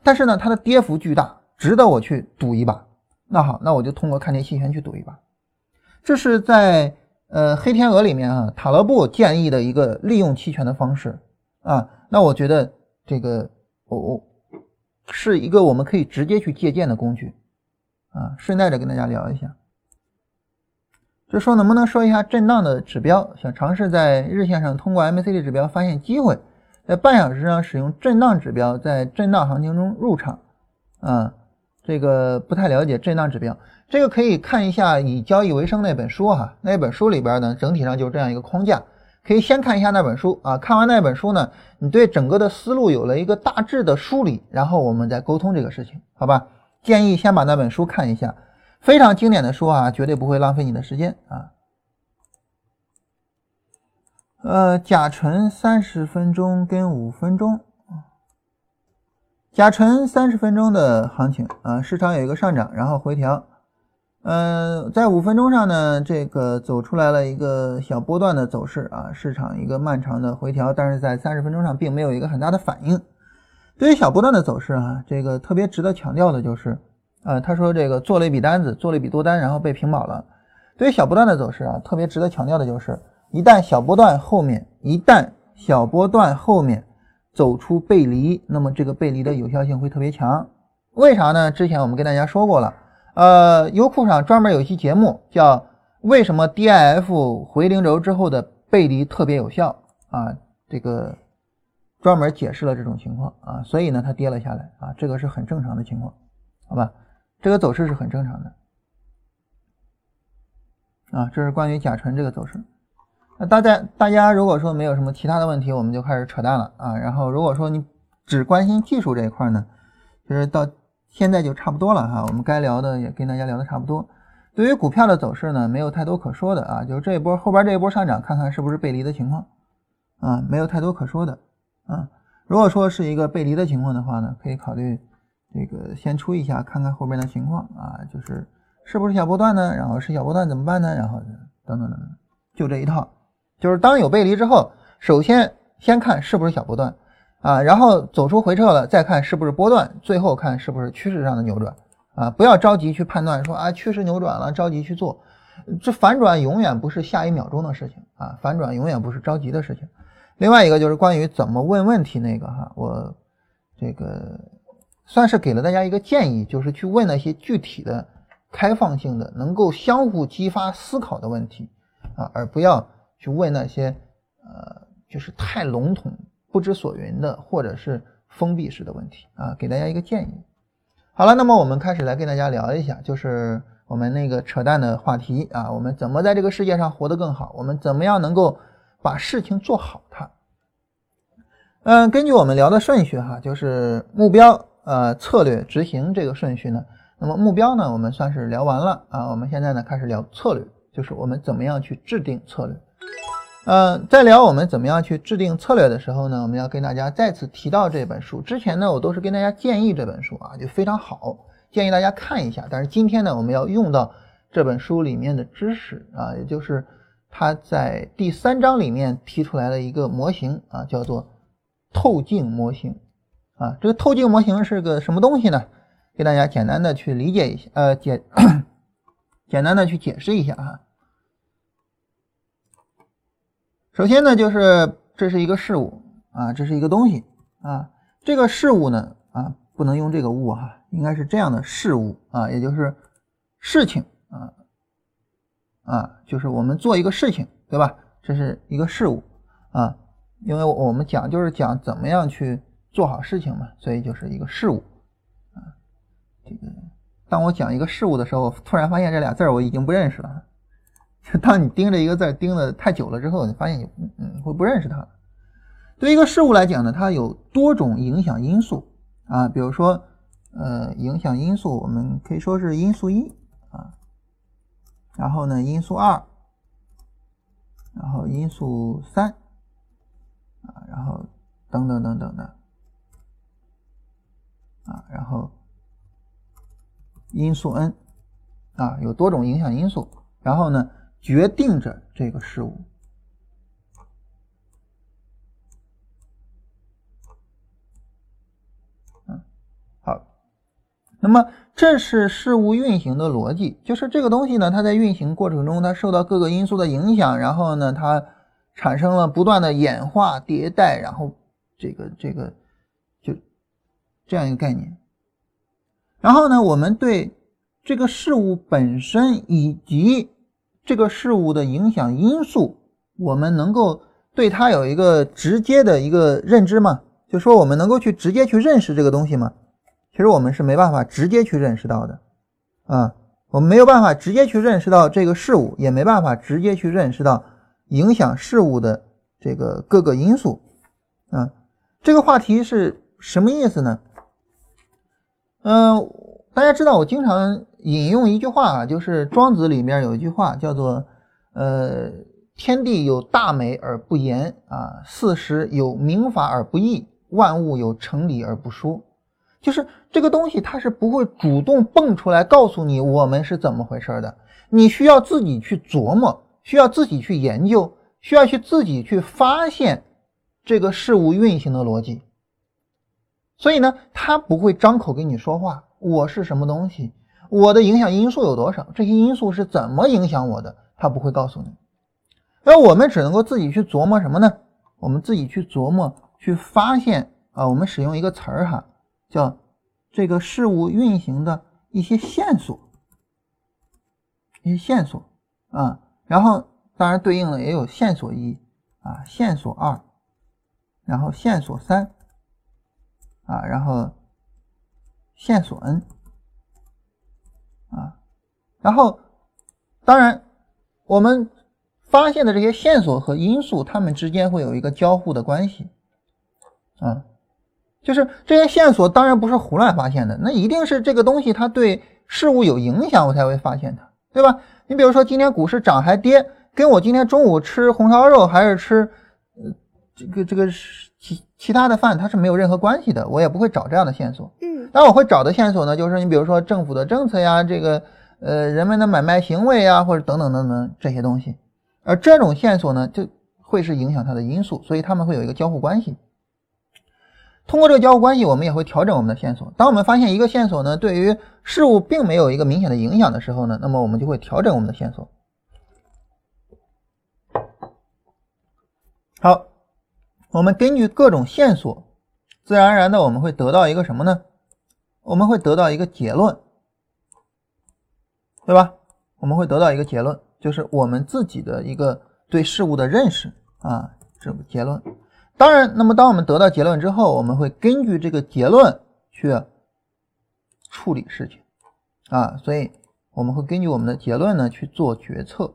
但是呢，它的跌幅巨大，值得我去赌一把。那好，那我就通过看跌期权去赌一把。这是在呃黑天鹅里面啊，塔勒布建议的一个利用期权的方式啊。那我觉得这个我我。是一个我们可以直接去借鉴的工具，啊，顺带着跟大家聊一下，就说能不能说一下震荡的指标，想尝试在日线上通过 MACD 指标发现机会，在半小时上使用震荡指标在震荡行情中入场，啊，这个不太了解震荡指标，这个可以看一下以交易为生那本书哈，那本书里边呢整体上就是这样一个框架。可以先看一下那本书啊，看完那本书呢，你对整个的思路有了一个大致的梳理，然后我们再沟通这个事情，好吧？建议先把那本书看一下，非常经典的书啊，绝对不会浪费你的时间啊。呃，甲醇三十分钟跟五分钟，甲醇三十分钟的行情啊，市场有一个上涨，然后回调。嗯，在五分钟上呢，这个走出来了一个小波段的走势啊，市场一个漫长的回调，但是在三十分钟上并没有一个很大的反应。对于小波段的走势啊，这个特别值得强调的就是，呃，他说这个做了一笔单子，做了一笔多单，然后被平保了。对于小波段的走势啊，特别值得强调的就是，一旦小波段后面，一旦小波段后面走出背离，那么这个背离的有效性会特别强。为啥呢？之前我们跟大家说过了。呃，优酷上专门有一期节目叫《为什么 DIF 回零轴之后的背离特别有效》啊，这个专门解释了这种情况啊，所以呢，它跌了下来啊，这个是很正常的情况，好吧？这个走势是很正常的啊，这是关于甲醇这个走势。那大家大家如果说没有什么其他的问题，我们就开始扯淡了啊。然后如果说你只关心技术这一块呢，就是到。现在就差不多了哈，我们该聊的也跟大家聊的差不多。对于股票的走势呢，没有太多可说的啊，就是这一波后边这一波上涨，看看是不是背离的情况啊，没有太多可说的啊。如果说是一个背离的情况的话呢，可以考虑这个先出一下，看看后边的情况啊，就是是不是小波段呢？然后是小波段怎么办呢？然后等等等等，就这一套，就是当有背离之后，首先先看是不是小波段。啊，然后走出回撤了，再看是不是波段，最后看是不是趋势上的扭转啊！不要着急去判断说啊趋势扭转了，着急去做，这反转永远不是下一秒钟的事情啊，反转永远不是着急的事情。另外一个就是关于怎么问问题那个哈，我这个算是给了大家一个建议，就是去问那些具体的、开放性的、能够相互激发思考的问题啊，而不要去问那些呃就是太笼统。不知所云的，或者是封闭式的问题啊，给大家一个建议。好了，那么我们开始来跟大家聊一下，就是我们那个扯淡的话题啊，我们怎么在这个世界上活得更好？我们怎么样能够把事情做好它？嗯，根据我们聊的顺序哈，就是目标、呃策略、执行这个顺序呢，那么目标呢，我们算是聊完了啊。我们现在呢开始聊策略，就是我们怎么样去制定策略。呃，在聊我们怎么样去制定策略的时候呢，我们要跟大家再次提到这本书。之前呢，我都是跟大家建议这本书啊，就非常好，建议大家看一下。但是今天呢，我们要用到这本书里面的知识啊，也就是它在第三章里面提出来的一个模型啊，叫做透镜模型啊。这个透镜模型是个什么东西呢？给大家简单的去理解一下，呃，简 简单的去解释一下哈。首先呢，就是这是一个事物啊，这是一个东西啊。这个事物呢啊，不能用这个物哈，应该是这样的事物啊，也就是事情啊啊，就是我们做一个事情，对吧？这是一个事物啊，因为我们讲就是讲怎么样去做好事情嘛，所以就是一个事物啊。这个当我讲一个事物的时候，突然发现这俩字儿我已经不认识了。当你盯着一个字盯的太久了之后，你发现你嗯会不认识它。对一个事物来讲呢，它有多种影响因素啊，比如说呃影响因素，我们可以说是因素一啊，然后呢因素二，然后因素三啊，然后等等等等的啊，然后因素 n 啊，有多种影响因素，然后呢。决定着这个事物，好，那么这是事物运行的逻辑，就是这个东西呢，它在运行过程中，它受到各个因素的影响，然后呢，它产生了不断的演化迭代，然后这个这个这样一个概念，然后呢，我们对这个事物本身以及这个事物的影响因素，我们能够对它有一个直接的一个认知吗？就说我们能够去直接去认识这个东西吗？其实我们是没办法直接去认识到的，啊，我们没有办法直接去认识到这个事物，也没办法直接去认识到影响事物的这个各个因素，啊，这个话题是什么意思呢？嗯，大家知道我经常。引用一句话啊，就是庄子里面有一句话叫做，呃，天地有大美而不言啊，四时有明法而不议，万物有成理而不说。就是这个东西它是不会主动蹦出来告诉你我们是怎么回事的，你需要自己去琢磨，需要自己去研究，需要去自己去发现这个事物运行的逻辑。所以呢，他不会张口跟你说话，我是什么东西。我的影响因素有多少？这些因素是怎么影响我的？他不会告诉你，而我们只能够自己去琢磨什么呢？我们自己去琢磨，去发现啊。我们使用一个词儿哈，叫这个事物运行的一些线索，一些线索啊。然后当然对应的也有线索一啊，线索二，然后线索三啊，然后线索 n。啊，然后，当然，我们发现的这些线索和因素，它们之间会有一个交互的关系，啊，就是这些线索当然不是胡乱发现的，那一定是这个东西它对事物有影响，我才会发现它，对吧？你比如说今天股市涨还跌，跟我今天中午吃红烧肉还是吃，呃，这个这个其其他的犯，它是没有任何关系的，我也不会找这样的线索。嗯，但我会找的线索呢，就是你比如说政府的政策呀，这个呃人们的买卖行为呀，或者等等等等这些东西，而这种线索呢，就会是影响它的因素，所以他们会有一个交互关系。通过这个交互关系，我们也会调整我们的线索。当我们发现一个线索呢，对于事物并没有一个明显的影响的时候呢，那么我们就会调整我们的线索。好，我们根据各种线索，自然而然的我们会得到一个什么呢？我们会得到一个结论，对吧？我们会得到一个结论，就是我们自己的一个对事物的认识啊，这个结论。当然，那么当我们得到结论之后，我们会根据这个结论去处理事情啊，所以我们会根据我们的结论呢去做决策。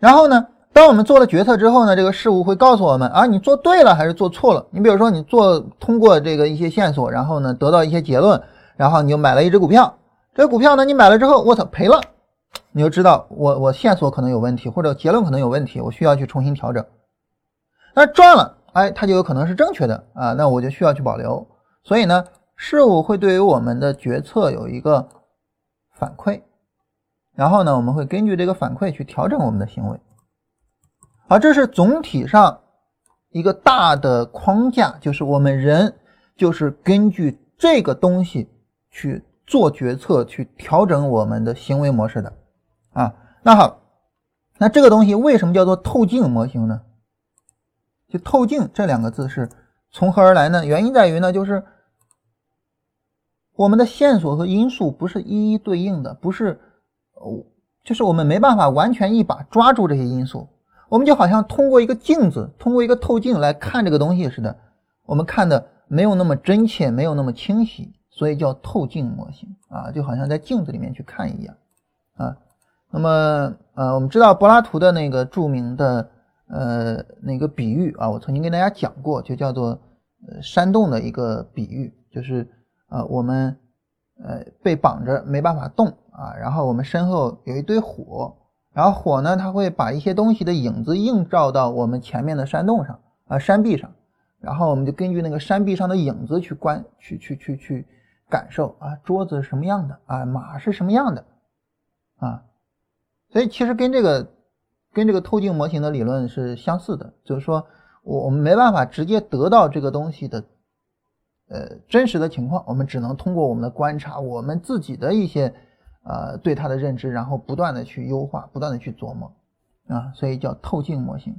然后呢，当我们做了决策之后呢，这个事物会告诉我们啊，你做对了还是做错了？你比如说，你做通过这个一些线索，然后呢得到一些结论，然后你就买了一只股票，这个股票呢你买了之后，我操赔了，你就知道我我线索可能有问题，或者结论可能有问题，我需要去重新调整。那赚了，哎，它就有可能是正确的啊，那我就需要去保留。所以呢，事物会对于我们的决策有一个反馈，然后呢，我们会根据这个反馈去调整我们的行为。好，这是总体上一个大的框架，就是我们人就是根据这个东西去做决策，去调整我们的行为模式的啊。那好，那这个东西为什么叫做透镜模型呢？就透镜这两个字是从何而来呢？原因在于呢，就是我们的线索和因素不是一一对应的，不是哦，就是我们没办法完全一把抓住这些因素。我们就好像通过一个镜子，通过一个透镜来看这个东西似的，我们看的没有那么真切，没有那么清晰，所以叫透镜模型啊，就好像在镜子里面去看一样啊。那么呃，我们知道柏拉图的那个著名的呃那个比喻啊，我曾经跟大家讲过，就叫做呃山洞的一个比喻，就是啊我们呃被绑着没办法动啊，然后我们身后有一堆火。然后火呢，它会把一些东西的影子映照到我们前面的山洞上啊，山壁上，然后我们就根据那个山壁上的影子去观，去去去去感受啊，桌子是什么样的啊，马是什么样的啊，所以其实跟这个跟这个透镜模型的理论是相似的，就是说我我们没办法直接得到这个东西的呃真实的情况，我们只能通过我们的观察，我们自己的一些。呃，对它的认知，然后不断的去优化，不断的去琢磨，啊，所以叫透镜模型。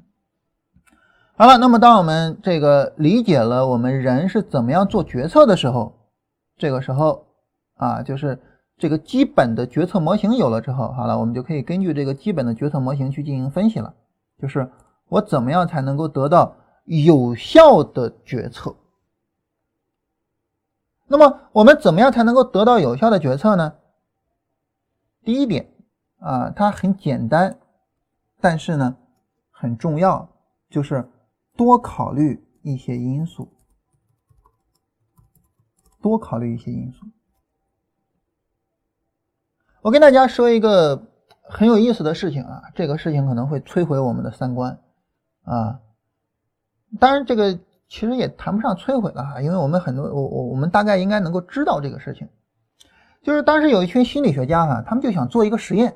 好了，那么当我们这个理解了我们人是怎么样做决策的时候，这个时候啊，就是这个基本的决策模型有了之后，好了，我们就可以根据这个基本的决策模型去进行分析了，就是我怎么样才能够得到有效的决策？那么我们怎么样才能够得到有效的决策呢？第一点啊，它很简单，但是呢很重要，就是多考虑一些因素，多考虑一些因素。我跟大家说一个很有意思的事情啊，这个事情可能会摧毁我们的三观啊。当然，这个其实也谈不上摧毁了哈，因为我们很多我我我们大概应该能够知道这个事情。就是当时有一群心理学家哈，他们就想做一个实验，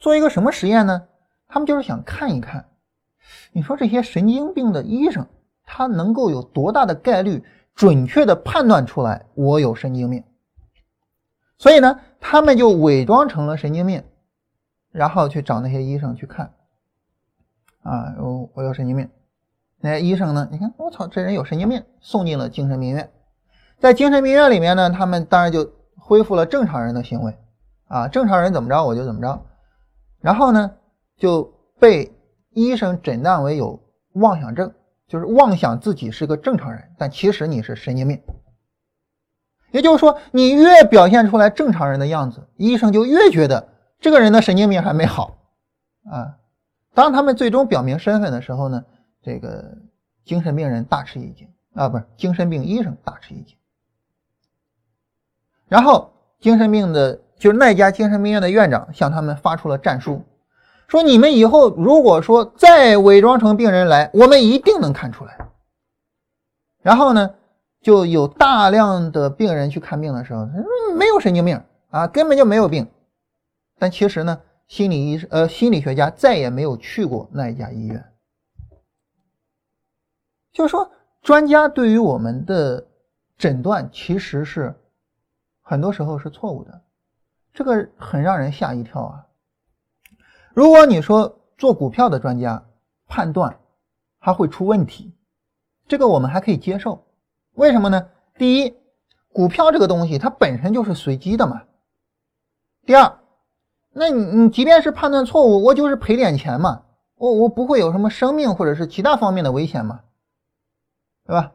做一个什么实验呢？他们就是想看一看，你说这些神经病的医生，他能够有多大的概率准确的判断出来我有神经病？所以呢，他们就伪装成了神经病，然后去找那些医生去看，啊，我我有神经病，那些医生呢？你看，我操，这人有神经病，送进了精神病院，在精神病院里面呢，他们当然就。恢复了正常人的行为，啊，正常人怎么着我就怎么着，然后呢就被医生诊断为有妄想症，就是妄想自己是个正常人，但其实你是神经病。也就是说，你越表现出来正常人的样子，医生就越觉得这个人的神经病还没好，啊，当他们最终表明身份的时候呢，这个精神病人大吃一惊，啊，不是精神病医生大吃一惊。然后，精神病的，就是那家精神病院的院长向他们发出了战书，说你们以后如果说再伪装成病人来，我们一定能看出来。然后呢，就有大量的病人去看病的时候，他说没有神经病啊，根本就没有病。但其实呢，心理医生呃心理学家再也没有去过那一家医院。就是说，专家对于我们的诊断其实是。很多时候是错误的，这个很让人吓一跳啊！如果你说做股票的专家判断它会出问题，这个我们还可以接受。为什么呢？第一，股票这个东西它本身就是随机的嘛。第二，那你你即便是判断错误，我就是赔点钱嘛，我我不会有什么生命或者是其他方面的危险嘛，对吧？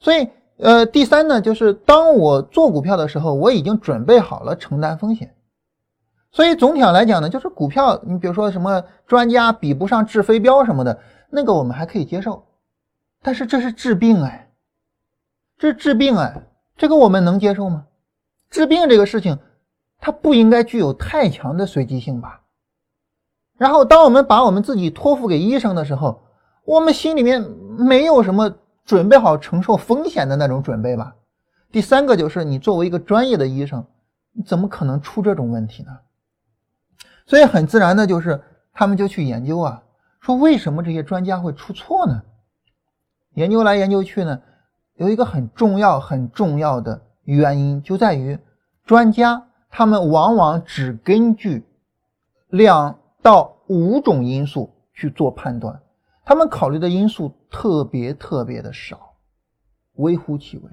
所以。呃，第三呢，就是当我做股票的时候，我已经准备好了承担风险，所以总体上来讲呢，就是股票，你比如说什么专家比不上治飞镖什么的，那个我们还可以接受。但是这是治病哎，这是治病哎，这个我们能接受吗？治病这个事情，它不应该具有太强的随机性吧？然后，当我们把我们自己托付给医生的时候，我们心里面没有什么准备好承受风险的那种准备吧？第三个就是你作为一个专业的医生，你怎么可能出这种问题呢？所以很自然的就是他们就去研究啊，说为什么这些专家会出错呢？研究来研究去呢，有一个很重要很重要的原因就在于，专家他们往往只根据两到五种因素去做判断，他们考虑的因素特别特别的少，微乎其微。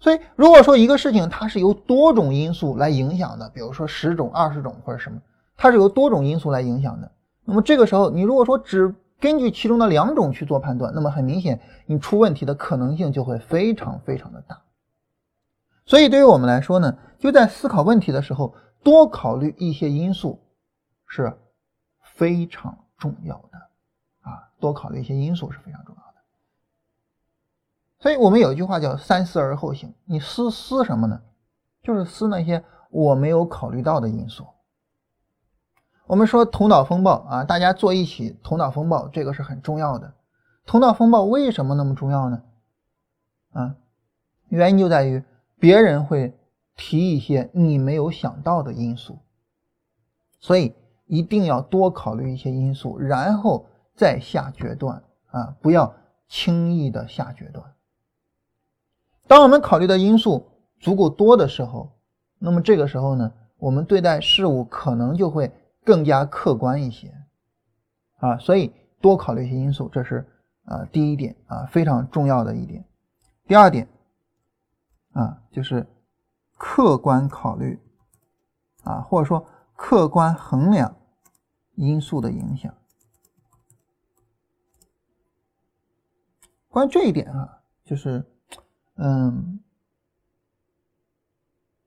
所以，如果说一个事情它是由多种因素来影响的，比如说十种、二十种或者什么，它是由多种因素来影响的，那么这个时候你如果说只根据其中的两种去做判断，那么很明显，你出问题的可能性就会非常非常的大。所以，对于我们来说呢，就在思考问题的时候，多考虑一些因素是非常重要的，多考虑一些因素是非常重要的。所以我们有一句话叫“三思而后行”，你思思什么呢？就是思那些我没有考虑到的因素。我们说头脑风暴啊，大家坐一起头脑风暴，这个是很重要的。头脑风暴为什么那么重要呢？啊，原因就在于别人会提一些你没有想到的因素，所以一定要多考虑一些因素，然后再下决断啊，不要轻易的下决断。当我们考虑的因素足够多的时候，那么这个时候呢，我们对待事物可能就会。更加客观一些，啊，所以多考虑一些因素，这是啊第一点啊非常重要的一点。第二点啊就是客观考虑啊或者说客观衡量因素的影响。关于这一点啊，就是嗯，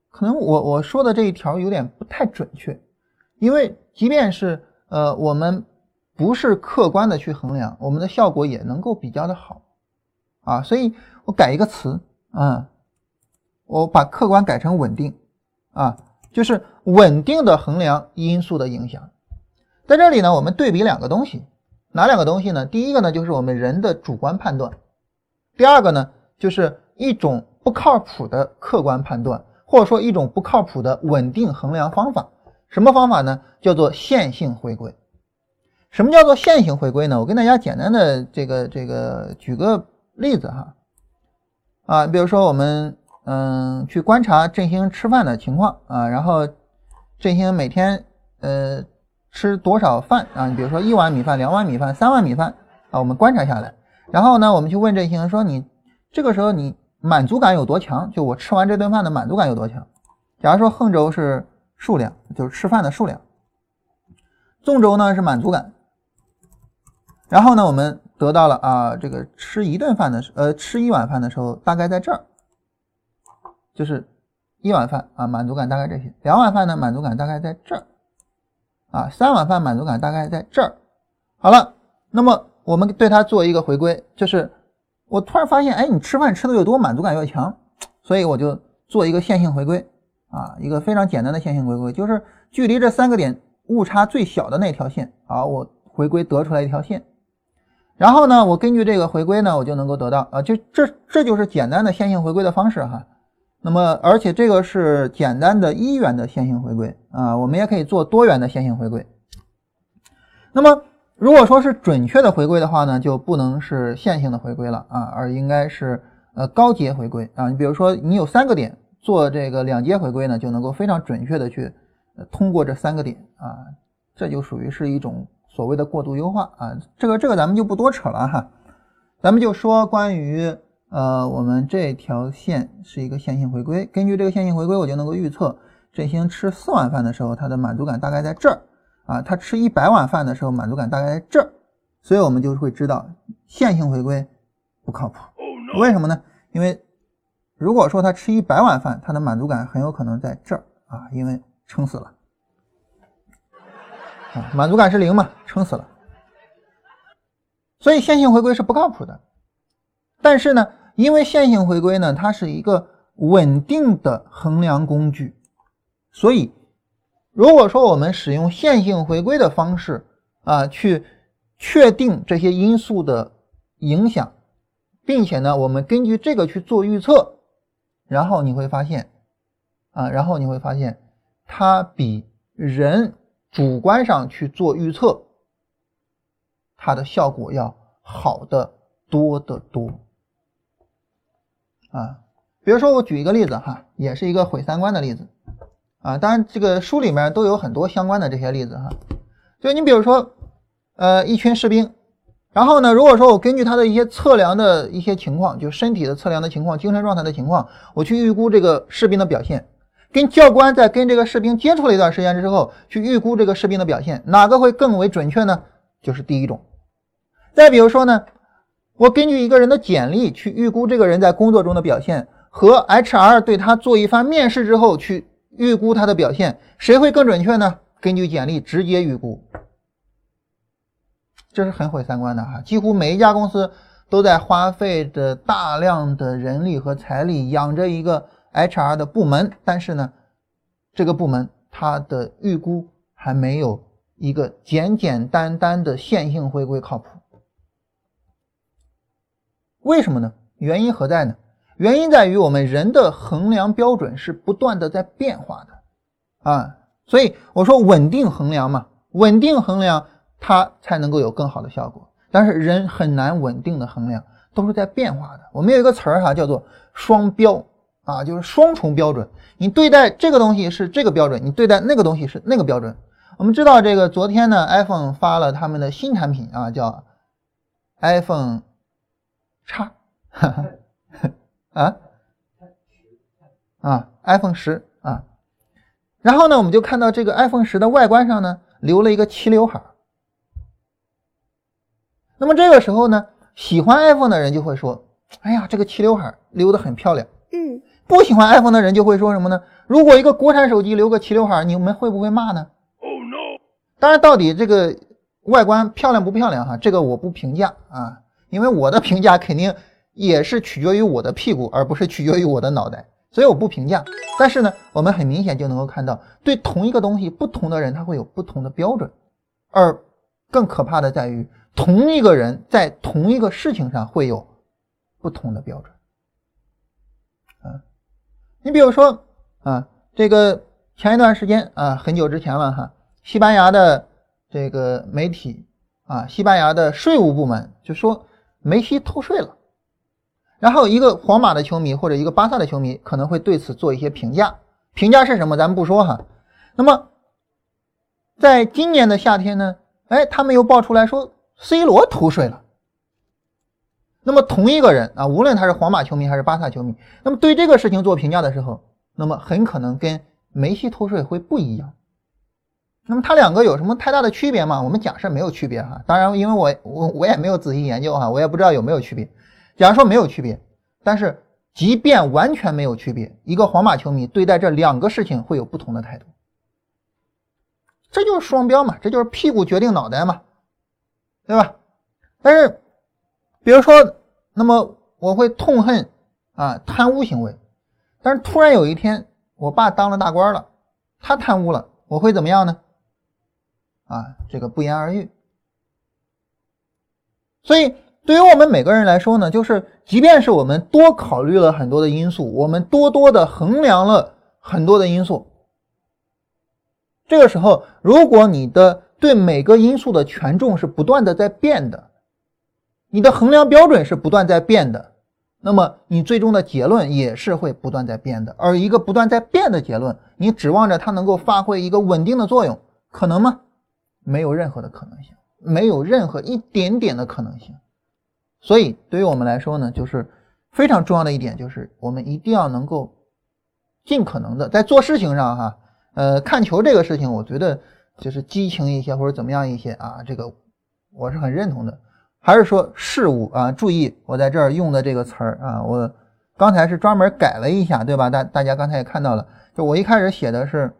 可能我我说的这一条有点不太准确。因为即便是呃我们不是客观的去衡量，我们的效果也能够比较的好，啊，所以我改一个词啊，我把客观改成稳定，啊，就是稳定的衡量因素的影响。在这里呢，我们对比两个东西，哪两个东西呢？第一个呢就是我们人的主观判断，第二个呢就是一种不靠谱的客观判断，或者说一种不靠谱的稳定衡量方法。什么方法呢？叫做线性回归。什么叫做线性回归呢？我跟大家简单的这个这个举个例子哈。啊，比如说我们嗯去观察振兴吃饭的情况啊，然后振兴每天呃吃多少饭啊？你比如说一碗米饭、两碗米饭、三碗米饭啊，我们观察下来，然后呢，我们去问这些人说你这个时候你满足感有多强？就我吃完这顿饭的满足感有多强？假如说横轴是。数量就是吃饭的数量，纵轴呢是满足感，然后呢我们得到了啊这个吃一顿饭的时呃吃一碗饭的时候大概在这儿，就是一碗饭啊满足感大概这些，两碗饭呢满足感大概在这儿，啊三碗饭满足感大概在这儿，好了，那么我们对它做一个回归，就是我突然发现哎你吃饭吃的越多满足感越强，所以我就做一个线性回归。啊，一个非常简单的线性回归，就是距离这三个点误差最小的那条线。好，我回归得出来一条线，然后呢，我根据这个回归呢，我就能够得到啊，就这这就是简单的线性回归的方式哈。那么，而且这个是简单的一元的线性回归啊，我们也可以做多元的线性回归。那么，如果说是准确的回归的话呢，就不能是线性的回归了啊，而应该是呃高阶回归啊。你比如说，你有三个点。做这个两阶回归呢，就能够非常准确的去通过这三个点啊，这就属于是一种所谓的过度优化啊。这个这个咱们就不多扯了哈，咱们就说关于呃我们这条线是一个线性回归，根据这个线性回归，我就能够预测振兴吃四碗饭的时候，它的满足感大概在这儿啊，他吃一百碗饭的时候满足感大概在这儿，所以我们就会知道线性回归不靠谱。为什么呢？因为如果说他吃一百碗饭，他的满足感很有可能在这儿啊，因为撑死了啊，满足感是零嘛，撑死了。所以线性回归是不靠谱的。但是呢，因为线性回归呢，它是一个稳定的衡量工具，所以如果说我们使用线性回归的方式啊，去确定这些因素的影响，并且呢，我们根据这个去做预测，然后你会发现啊，然后你会发现它比人主观上去做预测，它的效果要好的多得多。啊，比如说我举一个例子哈，也是一个毁三观的例子啊。当然，这个书里面都有很多相关的这些例子哈。就你比如说，呃，一群士兵，然后呢，如果说我根据他的一些测量的一些情况，就身体的测量的情况、精神状态的情况，我去预估这个士兵的表现，跟教官在跟这个士兵接触了一段时间之后，去预估这个士兵的表现，哪个会更为准确呢？就是第一种。再比如说呢？我根据一个人的简历去预估这个人在工作中的表现，和 HR 对他做一番面试之后去预估他的表现，谁会更准确呢？根据简历直接预估，这是很毁三观的哈！几乎每一家公司都在花费着大量的人力和财力养着一个 HR 的部门，但是呢，这个部门它的预估还没有一个简简单单的线性回归靠谱。为什么呢？原因何在呢？原因在于我们人的衡量标准是不断的在变化的，啊，所以我说稳定衡量嘛，稳定衡量它才能够有更好的效果。但是人很难稳定的衡量，都是在变化的。我们有一个词儿哈，叫做双标啊，就是双重标准。你对待这个东西是这个标准，你对待那个东西是那个标准。我们知道这个昨天呢，iPhone 发了他们的新产品啊，叫 iPhone。叉，啊啊，iPhone 十啊，然后呢，我们就看到这个 iPhone 十的外观上呢，留了一个齐刘海。那么这个时候呢，喜欢 iPhone 的人就会说：“哎呀，这个齐刘海留的很漂亮。”嗯，不喜欢 iPhone 的人就会说什么呢？如果一个国产手机留个齐刘海，你们会不会骂呢？Oh no！当然，到底这个外观漂亮不漂亮哈，这个我不评价啊。因为我的评价肯定也是取决于我的屁股，而不是取决于我的脑袋，所以我不评价。但是呢，我们很明显就能够看到，对同一个东西，不同的人他会有不同的标准，而更可怕的在于，同一个人在同一个事情上会有不同的标准。啊，你比如说啊，这个前一段时间啊，很久之前了哈，西班牙的这个媒体啊，西班牙的税务部门就说。梅西偷税了，然后一个皇马的球迷或者一个巴萨的球迷可能会对此做一些评价，评价是什么？咱们不说哈。那么，在今年的夏天呢？哎，他们又爆出来说 C 罗偷税了。那么同一个人啊，无论他是皇马球迷还是巴萨球迷，那么对这个事情做评价的时候，那么很可能跟梅西偷税会不一样。那么它两个有什么太大的区别吗？我们假设没有区别哈，当然，因为我我我也没有仔细研究哈，我也不知道有没有区别。假如说没有区别，但是即便完全没有区别，一个皇马球迷对待这两个事情会有不同的态度，这就是双标嘛，这就是屁股决定脑袋嘛，对吧？但是，比如说，那么我会痛恨啊贪污行为，但是突然有一天我爸当了大官了，他贪污了，我会怎么样呢？啊，这个不言而喻。所以，对于我们每个人来说呢，就是即便是我们多考虑了很多的因素，我们多多的衡量了很多的因素，这个时候，如果你的对每个因素的权重是不断的在变的，你的衡量标准是不断在变的，那么你最终的结论也是会不断在变的。而一个不断在变的结论，你指望着它能够发挥一个稳定的作用，可能吗？没有任何的可能性，没有任何一点点的可能性。所以，对于我们来说呢，就是非常重要的一点，就是我们一定要能够尽可能的在做事情上，哈，呃，看球这个事情，我觉得就是激情一些或者怎么样一些啊，这个我是很认同的。还是说事物啊，注意我在这儿用的这个词儿啊，我刚才是专门改了一下，对吧？大大家刚才也看到了，就我一开始写的是。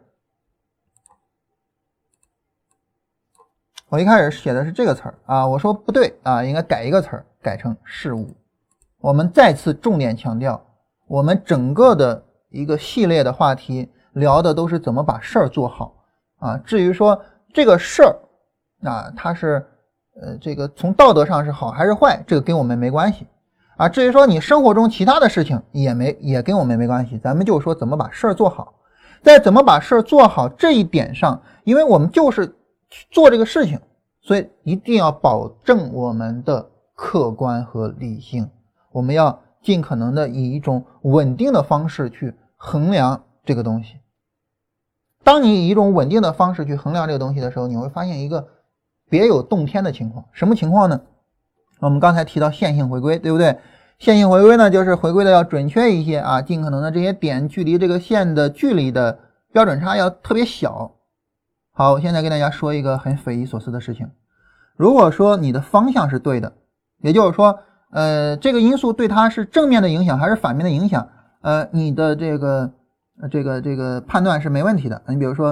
我一开始写的是这个词儿啊，我说不对啊，应该改一个词儿，改成事物。我们再次重点强调，我们整个的一个系列的话题聊的都是怎么把事儿做好啊。至于说这个事儿啊，它是呃这个从道德上是好还是坏，这个跟我们没关系啊。至于说你生活中其他的事情也没也跟我们没关系，咱们就说怎么把事儿做好，在怎么把事儿做好这一点上，因为我们就是做这个事情，所以一定要保证我们的客观和理性。我们要尽可能的以一种稳定的方式去衡量这个东西。当你以一种稳定的方式去衡量这个东西的时候，你会发现一个别有洞天的情况。什么情况呢？我们刚才提到线性回归，对不对？线性回归呢，就是回归的要准确一些啊，尽可能的这些点距离这个线的距离的标准差要特别小。好，我现在跟大家说一个很匪夷所思的事情。如果说你的方向是对的，也就是说。呃，这个因素对它是正面的影响还是反面的影响？呃，你的这个这个这个判断是没问题的。你比如说，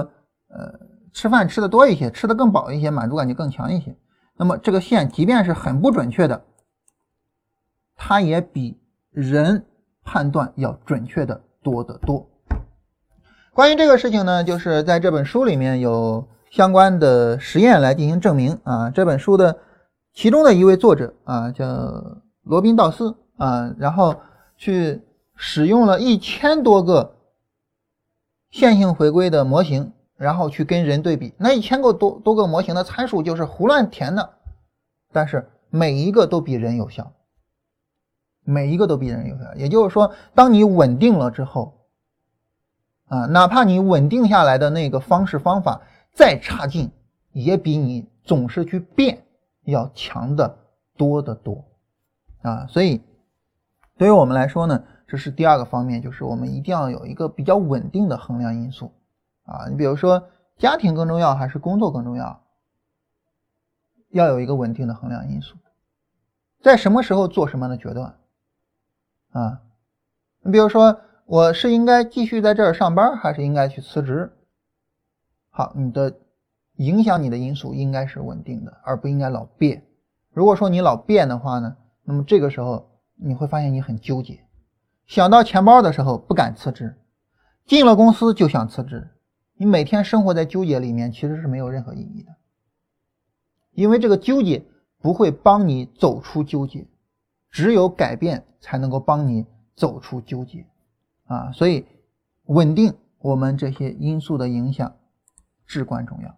呃，吃饭吃的多一些，吃的更饱一些，满足感就更强一些。那么这个线即便是很不准确的，它也比人判断要准确的多得多。关于这个事情呢，就是在这本书里面有相关的实验来进行证明啊。这本书的其中的一位作者啊，叫。罗宾道斯啊，然后去使用了一千多个线性回归的模型，然后去跟人对比，那一千个多多个模型的参数就是胡乱填的，但是每一个都比人有效，每一个都比人有效。也就是说，当你稳定了之后，啊，哪怕你稳定下来的那个方式方法再差劲，也比你总是去变要强的多得多。啊，所以对于我们来说呢，这是第二个方面，就是我们一定要有一个比较稳定的衡量因素啊。你比如说，家庭更重要还是工作更重要？要有一个稳定的衡量因素，在什么时候做什么样的决断啊？你比如说，我是应该继续在这儿上班，还是应该去辞职？好，你的影响你的因素应该是稳定的，而不应该老变。如果说你老变的话呢？那么这个时候你会发现你很纠结，想到钱包的时候不敢辞职，进了公司就想辞职，你每天生活在纠结里面，其实是没有任何意义的，因为这个纠结不会帮你走出纠结，只有改变才能够帮你走出纠结啊！所以稳定我们这些因素的影响至关重要。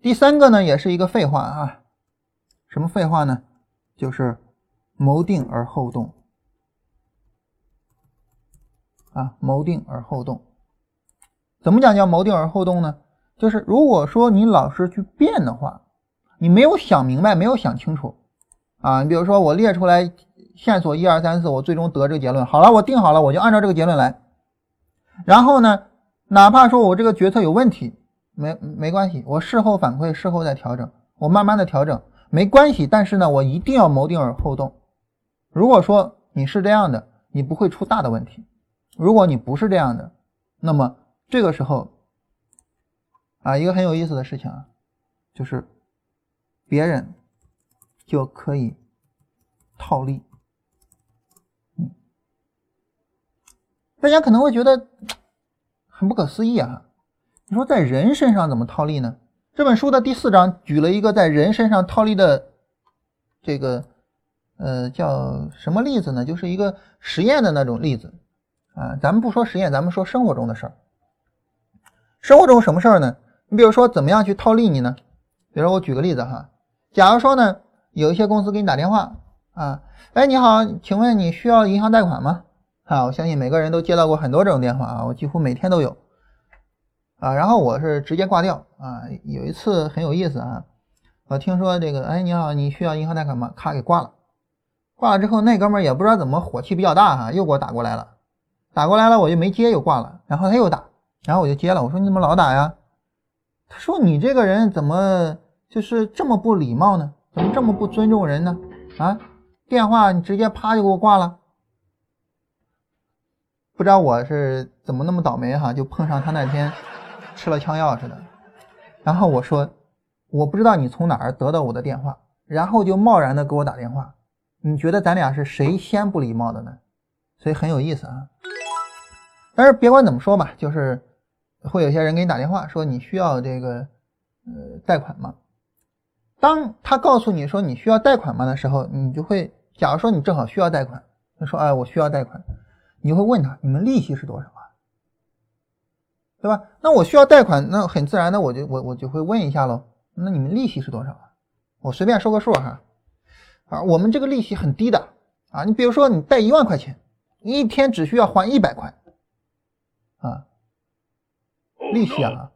第三个呢，也是一个废话啊，什么废话呢？就是谋定而后动啊，谋定而后动。怎么讲叫谋定而后动呢？就是如果说你老是去变的话，你没有想明白，没有想清楚啊。你比如说我列出来线索一二三四，我最终得这个结论，好了，我定好了，我就按照这个结论来。然后呢，哪怕说我这个决策有问题，没没关系，我事后反馈，事后再调整，我慢慢的调整。没关系，但是呢，我一定要谋定而后动。如果说你是这样的，你不会出大的问题；如果你不是这样的，那么这个时候啊，一个很有意思的事情啊，就是别人就可以套利。大家可能会觉得很不可思议啊，你说在人身上怎么套利呢？这本书的第四章举了一个在人身上套利的这个呃叫什么例子呢？就是一个实验的那种例子啊。咱们不说实验，咱们说生活中的事儿。生活中什么事儿呢？你比如说怎么样去套利你呢？比如说我举个例子哈，假如说呢有一些公司给你打电话啊，哎你好，请问你需要银行贷款吗？啊，我相信每个人都接到过很多这种电话啊，我几乎每天都有。啊，然后我是直接挂掉啊。有一次很有意思啊，我听说这个，哎，你好，你需要银行贷款吗？咔给挂了。挂了之后，那哥们儿也不知道怎么火气比较大哈，又给我打过来了。打过来了，我就没接，又挂了。然后他又打，然后我就接了。我说你怎么老打呀？他说你这个人怎么就是这么不礼貌呢？怎么这么不尊重人呢？啊，电话你直接啪就给我挂了。不知道我是怎么那么倒霉哈，就碰上他那天。吃了枪药似的，然后我说，我不知道你从哪儿得到我的电话，然后就贸然的给我打电话，你觉得咱俩是谁先不礼貌的呢？所以很有意思啊。但是别管怎么说吧，就是会有些人给你打电话说你需要这个呃贷款吗？当他告诉你说你需要贷款吗的时候，你就会，假如说你正好需要贷款，他说哎我需要贷款，你会问他你们利息是多少啊？对吧？那我需要贷款，那很自然的我就我我就会问一下喽，那你们利息是多少啊？我随便说个数哈，啊我们这个利息很低的啊，你比如说你贷一万块钱，一天只需要还一百块。啊，利息啊！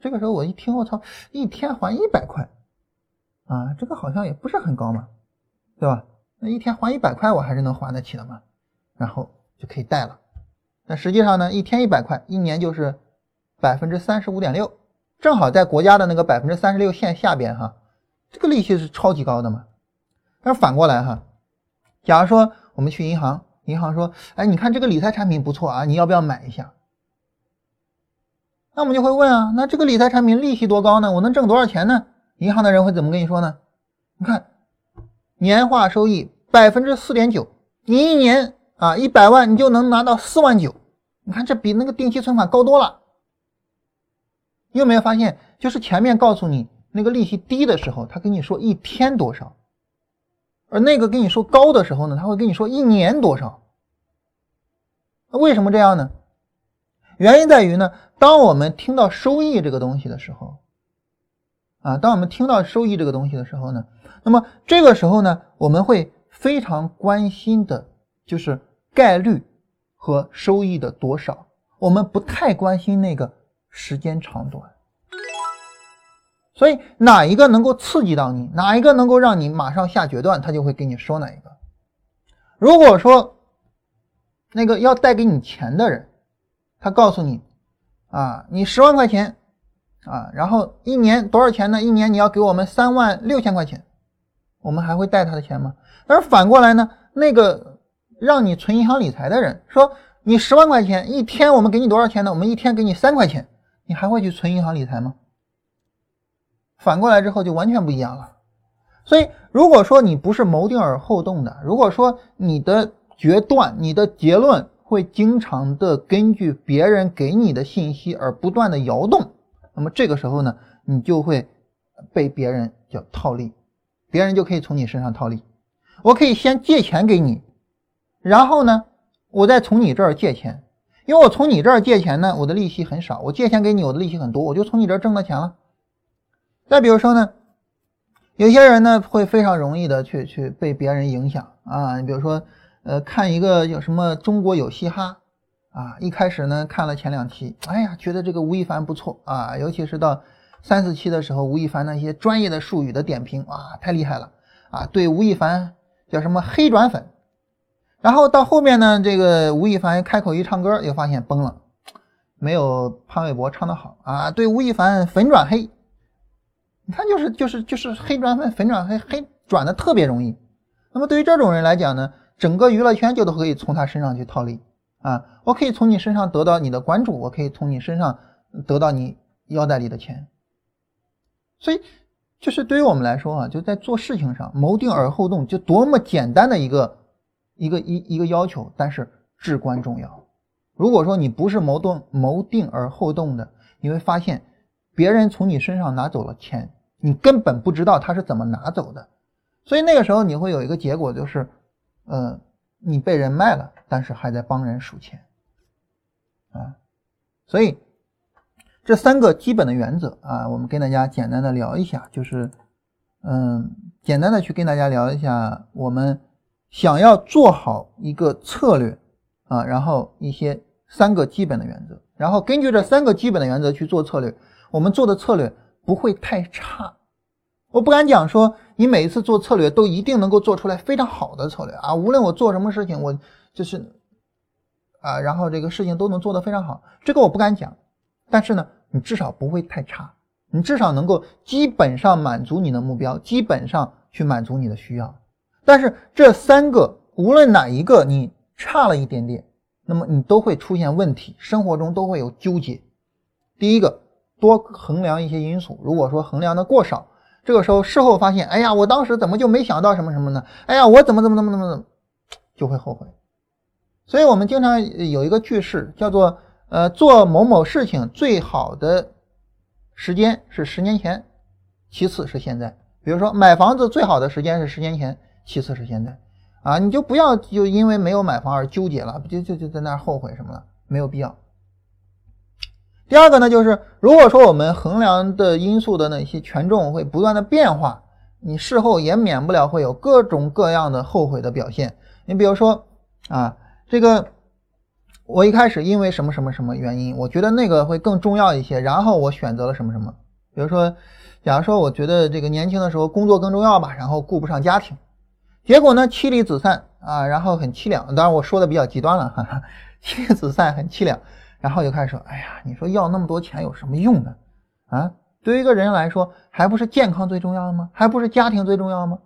这个时候我一听，我操，一天还一百块，啊，这个好像也不是很高嘛，对吧？那一天还一百块，我还是能还得起的嘛，然后就可以贷了。那实际上呢，一天一百块，一年就是百分之三十五点六，正好在国家的那个百分之三十六线下边哈，这个利息是超级高的嘛。但是反过来哈，假如说我们去银行。银行说：“哎，你看这个理财产品不错啊，你要不要买一下？”那我们就会问啊，那这个理财产品利息多高呢？我能挣多少钱呢？银行的人会怎么跟你说呢？你看，年化收益百分之四点九，你一年啊一百万，你就能拿到四万九。你看这比那个定期存款高多了。你有没有发现，就是前面告诉你那个利息低的时候，他跟你说一天多少？而那个跟你说高的时候呢，他会跟你说一年多少？为什么这样呢？原因在于呢，当我们听到收益这个东西的时候，啊，当我们听到收益这个东西的时候呢，那么这个时候呢，我们会非常关心的就是概率和收益的多少，我们不太关心那个时间长短。所以哪一个能够刺激到你，哪一个能够让你马上下决断，他就会给你说哪一个。如果说那个要带给你钱的人，他告诉你啊，你十万块钱啊，然后一年多少钱呢？一年你要给我们三万六千块钱，我们还会贷他的钱吗？但是反过来呢，那个让你存银行理财的人说，你十万块钱一天，我们给你多少钱呢？我们一天给你三块钱，你还会去存银行理财吗？反过来之后就完全不一样了，所以如果说你不是谋定而后动的，如果说你的决断、你的结论会经常的根据别人给你的信息而不断的摇动，那么这个时候呢，你就会被别人叫套利，别人就可以从你身上套利。我可以先借钱给你，然后呢，我再从你这儿借钱，因为我从你这儿借钱呢，我的利息很少，我借钱给你，我的利息很多，我就从你这儿挣到钱了。再比如说呢，有些人呢会非常容易的去去被别人影响啊。你比如说，呃，看一个有什么中国有嘻哈啊，一开始呢看了前两期，哎呀，觉得这个吴亦凡不错啊，尤其是到三四期的时候，吴亦凡那些专业的术语的点评啊，太厉害了啊，对吴亦凡叫什么黑转粉。然后到后面呢，这个吴亦凡开口一唱歌，又发现崩了，没有潘玮柏唱的好啊，对吴亦凡粉转黑。你看，就是就是就是黑转粉，粉转黑，黑转的特别容易。那么对于这种人来讲呢，整个娱乐圈就都可以从他身上去套利啊！我可以从你身上得到你的关注，我可以从你身上得到你腰带里的钱。所以，就是对于我们来说啊，就在做事情上谋定而后动，就多么简单的一个一个一一个要求，但是至关重要。如果说你不是谋动谋定而后动的，你会发现。别人从你身上拿走了钱，你根本不知道他是怎么拿走的，所以那个时候你会有一个结果，就是，呃，你被人卖了，但是还在帮人数钱，啊，所以这三个基本的原则啊，我们跟大家简单的聊一下，就是，嗯，简单的去跟大家聊一下，我们想要做好一个策略啊，然后一些三个基本的原则，然后根据这三个基本的原则去做策略。我们做的策略不会太差，我不敢讲说你每一次做策略都一定能够做出来非常好的策略啊。无论我做什么事情，我就是啊，然后这个事情都能做得非常好，这个我不敢讲。但是呢，你至少不会太差，你至少能够基本上满足你的目标，基本上去满足你的需要。但是这三个无论哪一个你差了一点点，那么你都会出现问题，生活中都会有纠结。第一个。多衡量一些因素。如果说衡量的过少，这个时候事后发现，哎呀，我当时怎么就没想到什么什么呢？哎呀，我怎么怎么怎么怎么怎么，就会后悔。所以我们经常有一个句式叫做，呃，做某某事情最好的时间是十年前，其次是现在。比如说买房子最好的时间是十年前，其次是现在。啊，你就不要就因为没有买房而纠结了，就就就在那儿后悔什么了，没有必要。第二个呢，就是如果说我们衡量的因素的那些权重会不断的变化，你事后也免不了会有各种各样的后悔的表现。你比如说啊，这个我一开始因为什么什么什么原因，我觉得那个会更重要一些，然后我选择了什么什么。比如说，假如说我觉得这个年轻的时候工作更重要吧，然后顾不上家庭，结果呢妻离子散啊，然后很凄凉。当然我说的比较极端了，哈哈，妻离子散很凄凉。然后就开始说：“哎呀，你说要那么多钱有什么用呢？啊，对于一个人来说，还不是健康最重要的吗？还不是家庭最重要吗？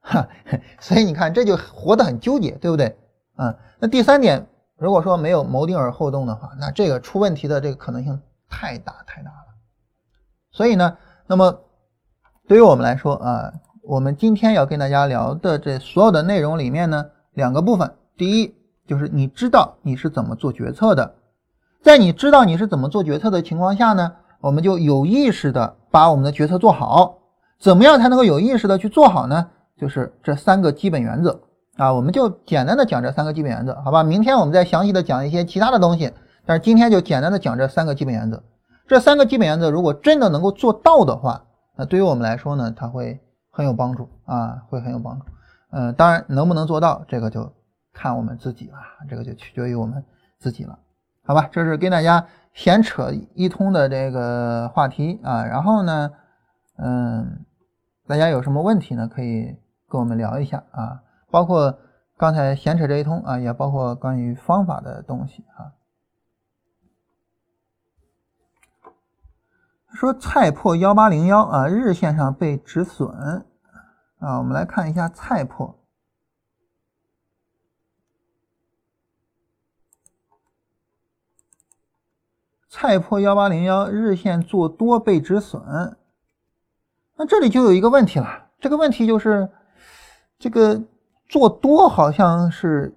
哈，所以你看，这就活得很纠结，对不对？啊，那第三点，如果说没有谋定而后动的话，那这个出问题的这个可能性太大太大了。所以呢，那么对于我们来说啊，我们今天要跟大家聊的这所有的内容里面呢，两个部分，第一就是你知道你是怎么做决策的。”在你知道你是怎么做决策的情况下呢，我们就有意识的把我们的决策做好。怎么样才能够有意识的去做好呢？就是这三个基本原则啊，我们就简单的讲这三个基本原则，好吧？明天我们再详细的讲一些其他的东西，但是今天就简单的讲这三个基本原则。这三个基本原则如果真的能够做到的话，那对于我们来说呢，它会很有帮助啊，会很有帮助。嗯，当然能不能做到，这个就看我们自己了，这个就取决于我们自己了。好吧，这是跟大家闲扯一通的这个话题啊，然后呢，嗯，大家有什么问题呢？可以跟我们聊一下啊，包括刚才闲扯这一通啊，也包括关于方法的东西啊。说菜粕幺八零幺啊，日线上被止损啊，我们来看一下菜粕。菜粕幺八零幺日线做多被止损，那这里就有一个问题了。这个问题就是，这个做多好像是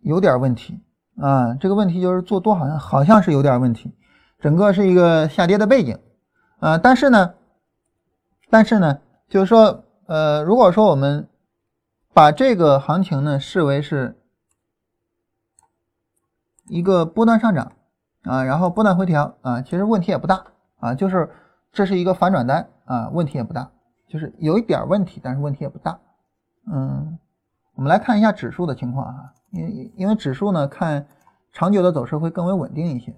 有点问题啊。这个问题就是做多好像好像是有点问题，整个是一个下跌的背景啊。但是呢，但是呢，就是说，呃，如果说我们把这个行情呢视为是一个波段上涨。啊，然后波段回调啊，其实问题也不大啊，就是这是一个反转单啊，问题也不大，就是有一点问题，但是问题也不大。嗯，我们来看一下指数的情况啊，因因为指数呢看长久的走势会更为稳定一些。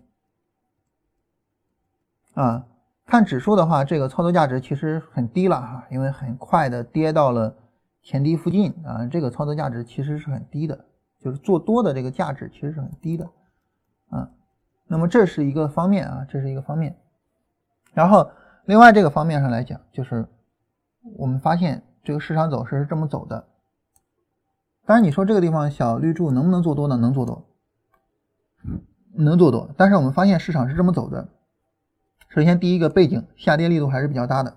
啊，看指数的话，这个操作价值其实很低了哈，因为很快的跌到了前低附近啊，这个操作价值其实是很低的，就是做多的这个价值其实是很低的，啊。那么这是一个方面啊，这是一个方面。然后另外这个方面上来讲，就是我们发现这个市场走势是这么走的。当然你说这个地方小绿柱能不能做多呢？能做多，能做多。但是我们发现市场是这么走的。首先第一个背景下跌力度还是比较大的，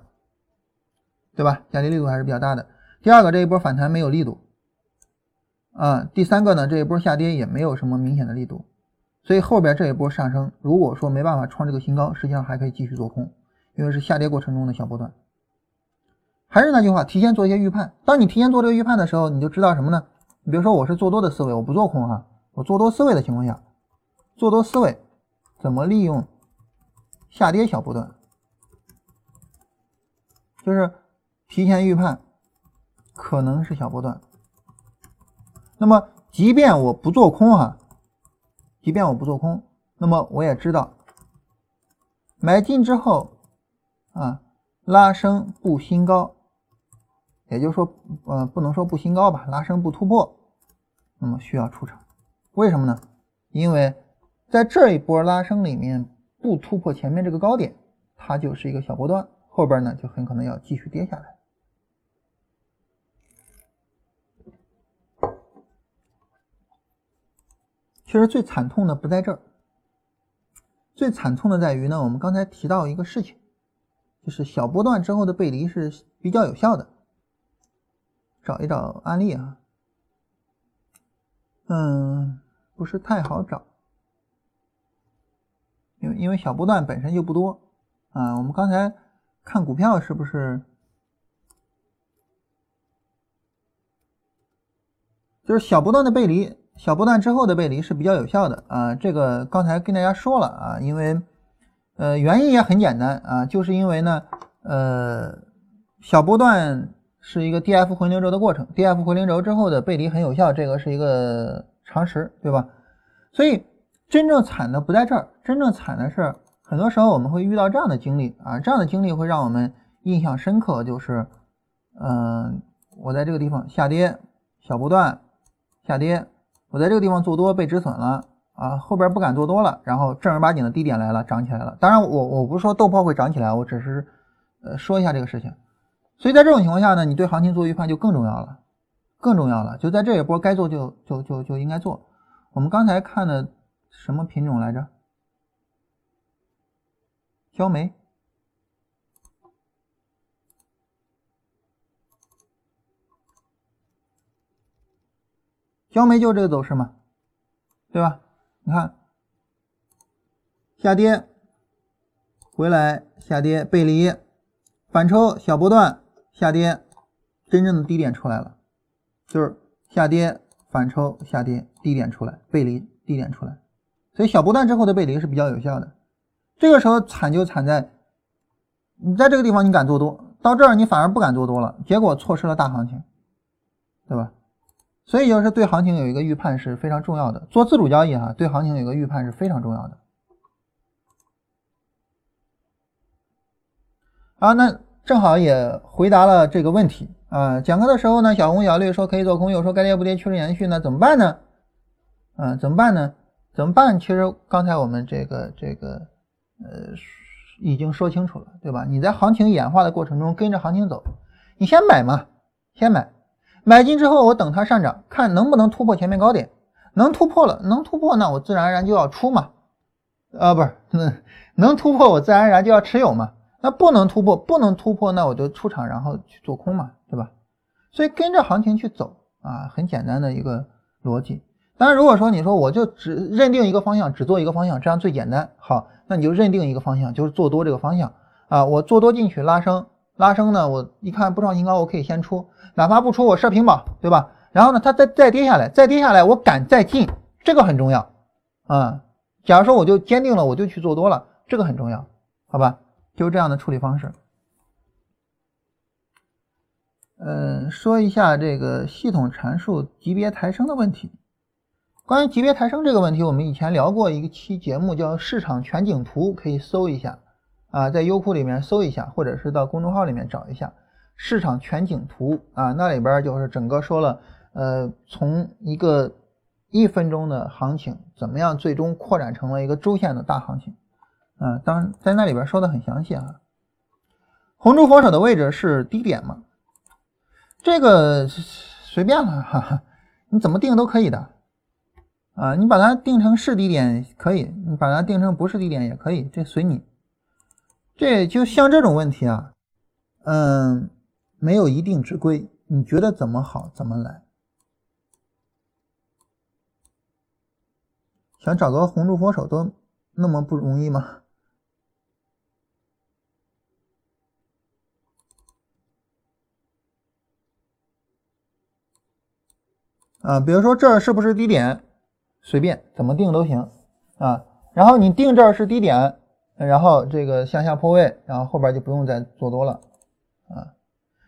对吧？下跌力度还是比较大的。第二个这一波反弹没有力度啊。第三个呢，这一波下跌也没有什么明显的力度。所以后边这一波上升，如果说没办法创这个新高，实际上还可以继续做空，因为是下跌过程中的小波段。还是那句话，提前做一些预判。当你提前做这个预判的时候，你就知道什么呢？你比如说我是做多的思维，我不做空哈，我做多思维的情况下，做多思维怎么利用下跌小波段？就是提前预判可能是小波段。那么即便我不做空哈。即便我不做空，那么我也知道买进之后啊，拉升不新高，也就是说，呃，不能说不新高吧，拉升不突破，那么需要出场。为什么呢？因为在这一波拉升里面不突破前面这个高点，它就是一个小波段，后边呢就很可能要继续跌下来。其实最惨痛的不在这儿，最惨痛的在于呢，我们刚才提到一个事情，就是小波段之后的背离是比较有效的。找一找案例啊，嗯，不是太好找，因为因为小波段本身就不多啊。我们刚才看股票是不是？就是小波段的背离，小波段之后的背离是比较有效的啊。这个刚才跟大家说了啊，因为呃原因也很简单啊，就是因为呢呃小波段是一个 D F 回零轴的过程，D F 回零轴之后的背离很有效，这个是一个常识，对吧？所以真正惨的不在这儿，真正惨的是很多时候我们会遇到这样的经历啊，这样的经历会让我们印象深刻，就是嗯我在这个地方下跌，小波段。下跌，我在这个地方做多被止损了啊，后边不敢做多了，然后正儿八经的低点来了，涨起来了。当然，我我不是说豆粕会涨起来，我只是呃说一下这个事情。所以在这种情况下呢，你对行情做预判就更重要了，更重要了。就在这一波该做就就就就应该做。我们刚才看的什么品种来着？焦煤。焦煤就这个走势嘛，对吧？你看，下跌，回来下跌背离，反抽小波段下跌，真正的低点出来了，就是下跌反抽下跌低点出来，背离低点出来，所以小波段之后的背离是比较有效的。这个时候惨就惨在，你在这个地方你敢做多，到这儿你反而不敢做多了，结果错失了大行情，对吧？所以，就是对行情有一个预判是非常重要的。做自主交易哈，对行情有一个预判是非常重要的。啊，那正好也回答了这个问题啊。讲课的时候呢，小红小绿说可以做空，又说该跌不跌，趋势延续，那怎么办呢？嗯，怎么办呢？怎么办？其实刚才我们这个这个呃已经说清楚了，对吧？你在行情演化的过程中跟着行情走，你先买嘛，先买。买进之后，我等它上涨，看能不能突破前面高点。能突破了，能突破，那我自然而然就要出嘛。啊，不是，能 能突破，我自然而然就要持有嘛。那不能突破，不能突破，那我就出场，然后去做空嘛，对吧？所以跟着行情去走啊，很简单的一个逻辑。当然，如果说你说我就只认定一个方向，只做一个方向，这样最简单。好，那你就认定一个方向，就是做多这个方向啊。我做多进去拉升。拉升呢，我一看不创新高，我可以先出，哪怕不出，我设平保，对吧？然后呢，它再再跌下来，再跌下来，我敢再进，这个很重要啊。假如说我就坚定了，我就去做多了，这个很重要，好吧？就是这样的处理方式。嗯，说一下这个系统阐述级别抬升的问题。关于级别抬升这个问题，我们以前聊过一期节目，叫市场全景图，可以搜一下。啊，在优酷里面搜一下，或者是到公众号里面找一下市场全景图啊，那里边就是整个说了，呃，从一个一分钟的行情怎么样，最终扩展成了一个周线的大行情，啊，当在那里边说的很详细啊。红柱佛手的位置是低点嘛？这个随便了，哈哈，你怎么定都可以的，啊，你把它定成是低点可以，你把它定成不是低点也可以，这随你。这就像这种问题啊，嗯，没有一定之规，你觉得怎么好怎么来。想找个红柱佛手都那么不容易吗？啊，比如说这是不是低点？随便怎么定都行啊。然后你定这儿是低点。然后这个向下破位，然后后边就不用再做多了啊。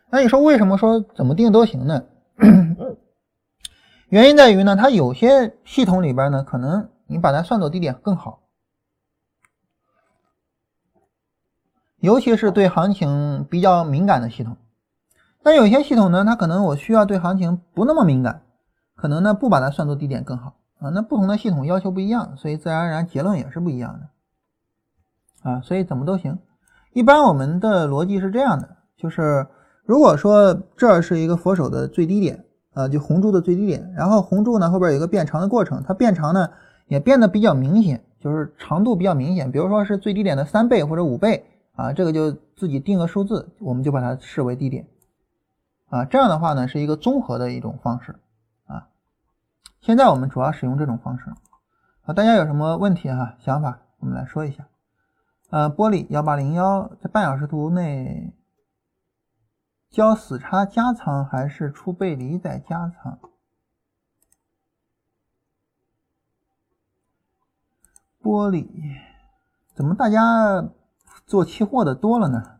那你说为什么说怎么定都行呢？原因在于呢，它有些系统里边呢，可能你把它算作低点更好，尤其是对行情比较敏感的系统。但有些系统呢，它可能我需要对行情不那么敏感，可能呢不把它算作低点更好啊。那不同的系统要求不一样，所以自然而然结论也是不一样的。啊，所以怎么都行。一般我们的逻辑是这样的，就是如果说这是一个佛手的最低点，啊，就红柱的最低点，然后红柱呢后边有一个变长的过程，它变长呢也变得比较明显，就是长度比较明显，比如说是最低点的三倍或者五倍啊，这个就自己定个数字，我们就把它视为低点啊。这样的话呢，是一个综合的一种方式。现在我们主要使用这种方式啊。大家有什么问题哈、想法，我们来说一下。呃，玻璃幺八零幺在半小时图内交死叉加仓还是出背离再加仓？玻璃怎么大家做期货的多了呢？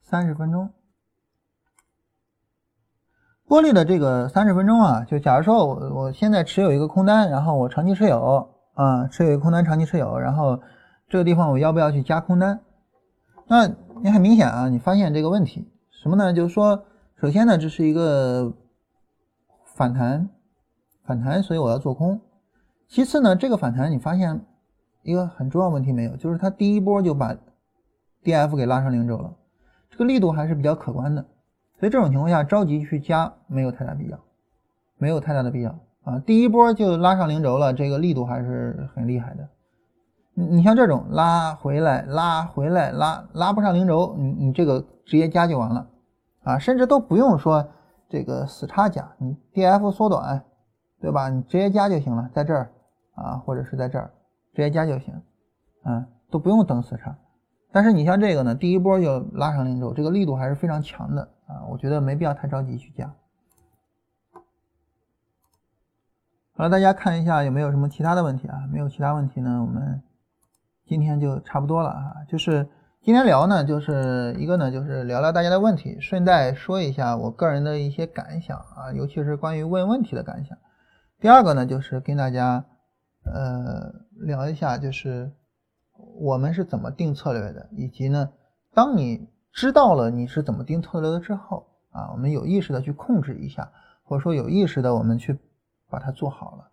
三十分钟，玻璃的这个三十分钟啊，就假如说我我现在持有一个空单，然后我长期持有啊，持有一个空单长期持有，然后这个地方我要不要去加空单？那你很明显啊，你发现这个问题什么呢？就是说，首先呢，这是一个反弹，反弹，所以我要做空。其次呢，这个反弹你发现一个很重要问题没有？就是它第一波就把 D F 给拉上零轴了，这个力度还是比较可观的，所以这种情况下着急去加没有太大必要，没有太大的必要啊！第一波就拉上零轴了，这个力度还是很厉害的。你你像这种拉回来、拉回来、拉拉不上零轴，你你这个直接加就完了啊，甚至都不用说这个死叉加，你 D F 缩短，对吧？你直接加就行了，在这儿。啊，或者是在这儿直接加就行，啊，都不用等死叉。但是你像这个呢，第一波就拉上零轴，这个力度还是非常强的啊，我觉得没必要太着急去加。好了，大家看一下有没有什么其他的问题啊？没有其他问题呢，我们今天就差不多了啊。就是今天聊呢，就是一个呢，就是聊聊大家的问题，顺带说一下我个人的一些感想啊，尤其是关于问问题的感想。第二个呢，就是跟大家。呃，聊一下就是我们是怎么定策略的，以及呢，当你知道了你是怎么定策略的之后啊，我们有意识的去控制一下，或者说有意识的我们去把它做好了。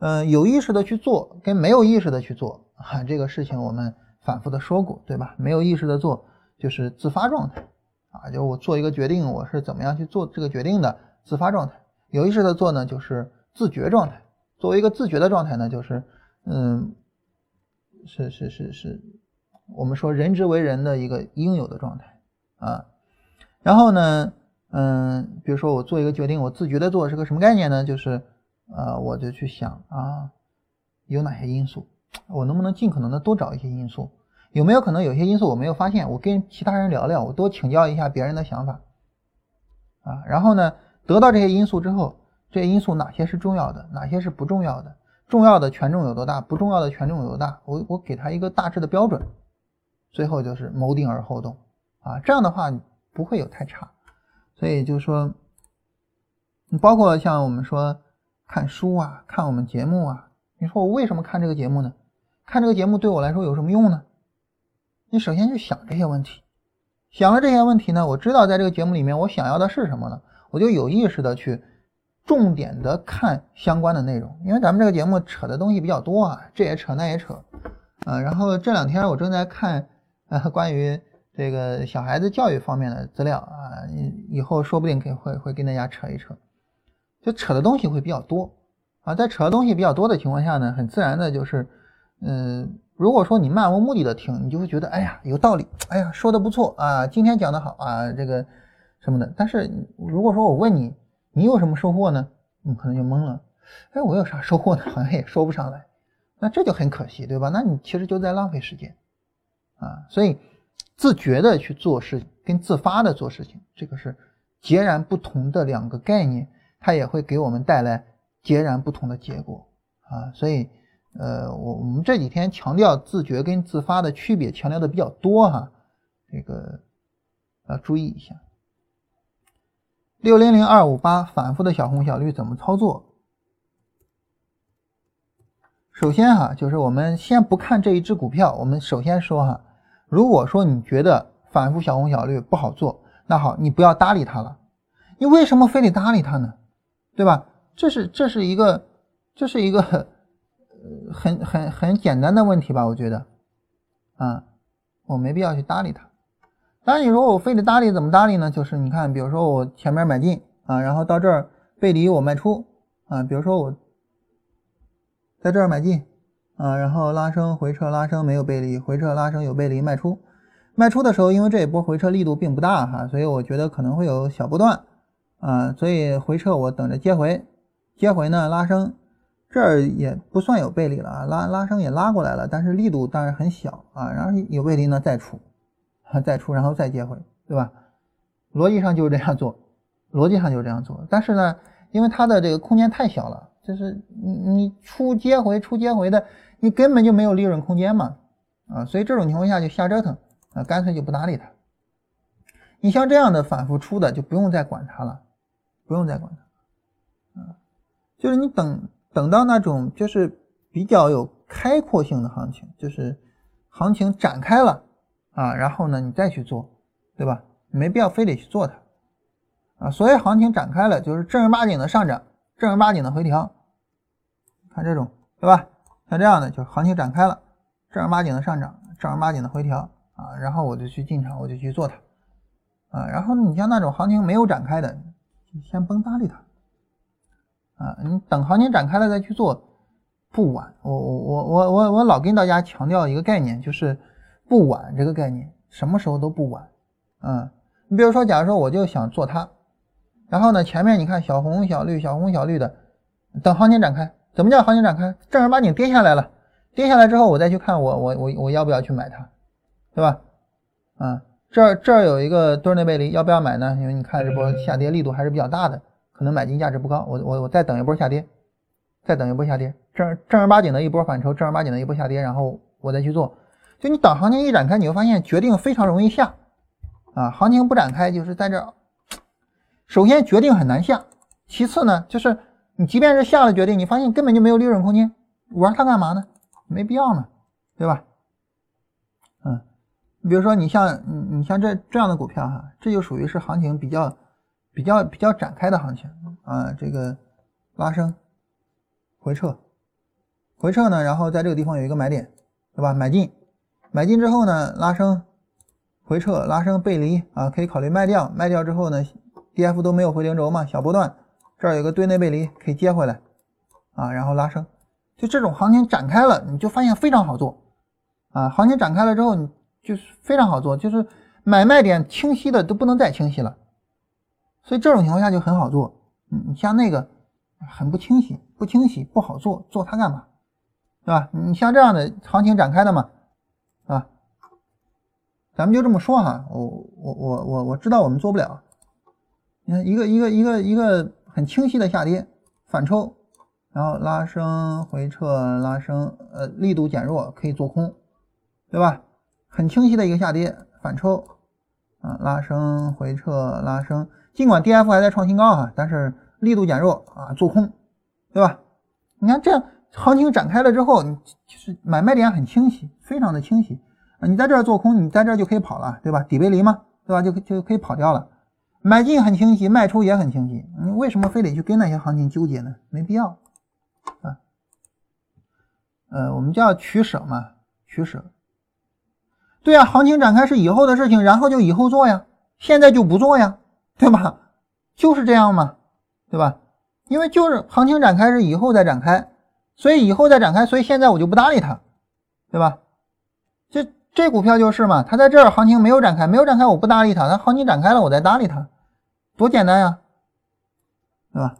嗯，有意识的去做跟没有意识的去做啊，这个事情我们反复的说过，对吧？没有意识的做就是自发状态啊，就我做一个决定，我是怎么样去做这个决定的自发状态。有意识的做呢，就是自觉状态。作为一个自觉的状态呢，就是，嗯，是是是是，我们说人之为人的一个应有的状态啊。然后呢，嗯，比如说我做一个决定，我自觉的做是个什么概念呢？就是，呃，我就去想啊，有哪些因素，我能不能尽可能的多找一些因素？有没有可能有些因素我没有发现？我跟其他人聊聊，我多请教一下别人的想法啊。然后呢，得到这些因素之后。这些因素哪些是重要的，哪些是不重要的？重要的权重有多大？不重要的权重有多大？我我给他一个大致的标准，最后就是谋定而后动啊，这样的话不会有太差。所以就是说，你包括像我们说看书啊，看我们节目啊，你说我为什么看这个节目呢？看这个节目对我来说有什么用呢？你首先去想这些问题，想了这些问题呢，我知道在这个节目里面我想要的是什么了？我就有意识的去。重点的看相关的内容，因为咱们这个节目扯的东西比较多啊，这也扯那也扯，啊，然后这两天我正在看呃关于这个小孩子教育方面的资料啊，以后说不定可以会会跟大家扯一扯，就扯的东西会比较多。啊，在扯的东西比较多的情况下呢，很自然的就是，嗯，如果说你漫无目的的听，你就会觉得哎呀有道理，哎呀说的不错啊，今天讲的好啊，这个什么的，但是如果说我问你。你有什么收获呢？你可能就懵了。哎，我有啥收获呢？好像也说不上来。那这就很可惜，对吧？那你其实就在浪费时间啊。所以，自觉的去做事跟自发的做事情，这个是截然不同的两个概念，它也会给我们带来截然不同的结果啊。所以，呃，我我们这几天强调自觉跟自发的区别，强调的比较多哈。这个要注意一下。六零零二五八反复的小红小绿怎么操作？首先哈，就是我们先不看这一只股票，我们首先说哈，如果说你觉得反复小红小绿不好做，那好，你不要搭理它了。你为什么非得搭理它呢？对吧？这是这是一个这是一个很很很简单的问题吧？我觉得啊，我没必要去搭理它。当然，你说我非得搭理怎么搭理呢？就是你看，比如说我前面买进啊，然后到这儿背离我卖出啊。比如说我在这儿买进啊，然后拉升回撤拉升没有背离，回撤拉升有背离卖出。卖出的时候，因为这一波回撤力度并不大哈，所以我觉得可能会有小波段啊，所以回撤我等着接回，接回呢拉升，这儿也不算有背离了啊，拉拉升也拉过来了，但是力度当然很小啊，然后有背离呢再出，再出然后再接回，对吧？逻辑上就是这样做，逻辑上就是这样做，但是呢，因为它的这个空间太小了，就是你你出接回出接回的，你根本就没有利润空间嘛，啊，所以这种情况下就瞎折腾。啊，干脆就不搭理它。你像这样的反复出的，就不用再管它了，不用再管它。啊，就是你等等到那种就是比较有开阔性的行情，就是行情展开了啊，然后呢你再去做，对吧？没必要非得去做它。啊，所谓行情展开了，就是正儿八经的上涨，正儿八经的回调。看这种，对吧？像这样的，就是行情展开了，正儿八经的上涨，正儿八经的回调。啊，然后我就去进场，我就去做它，啊，然后你像那种行情没有展开的，就先甭搭理它，啊，你等行情展开了再去做，不晚。我我我我我我老跟大家强调一个概念，就是不晚这个概念，什么时候都不晚，啊，你比如说，假如说我就想做它，然后呢，前面你看小红小绿小红小绿的，等行情展开，怎么叫行情展开？正儿八经跌下来了，跌下来之后，我再去看我我我我要不要去买它。对吧？啊，这儿这儿有一个多内背离，要不要买呢？因为你看这波下跌力度还是比较大的，可能买进价值不高。我我我再等一波下跌，再等一波下跌，正正儿八经的一波反抽，正儿八经的一波下跌，然后我再去做。就你等行情一展开，你会发现决定非常容易下啊。行情不展开，就是在这儿，首先决定很难下，其次呢，就是你即便是下了决定，你发现根本就没有利润空间，玩它干嘛呢？没必要呢，对吧？嗯你比如说，你像你你像这这样的股票哈，这就属于是行情比较比较比较展开的行情啊。这个拉升回撤回撤呢，然后在这个地方有一个买点，对吧？买进买进之后呢，拉升回撤拉升背离啊，可以考虑卖掉。卖掉之后呢，D F 都没有回零轴嘛，小波段这儿有个对内背离可以接回来啊，然后拉升。就这种行情展开了，你就发现非常好做啊。行情展开了之后，你。就是非常好做，就是买卖点清晰的都不能再清晰了，所以这种情况下就很好做。你你像那个很不清晰，不清晰不好做，做它干嘛？对吧？你像这样的行情展开的嘛，咱们就这么说哈。我我我我我知道我们做不了。你看一个一个一个一个很清晰的下跌反抽，然后拉升回撤拉升，呃，力度减弱可以做空，对吧？很清晰的一个下跌反抽啊，拉升回撤拉升，尽管 D F 还在创新高哈，但是力度减弱啊，做空，对吧？你看这样行情展开了之后，你就是买卖点很清晰，非常的清晰你在这儿做空，你在这儿就可以跑了，对吧？底背离嘛，对吧？就就可以跑掉了。买进很清晰，卖出也很清晰。你为什么非得去跟那些行情纠结呢？没必要啊。呃，我们叫取舍嘛，取舍。对啊，行情展开是以后的事情，然后就以后做呀，现在就不做呀，对吧？就是这样嘛，对吧？因为就是行情展开是以后再展开，所以以后再展开，所以现在我就不搭理它，对吧？这这股票就是嘛，它在这儿行情没有展开，没有展开我不搭理它，它行情展开了我再搭理它，多简单呀，对吧？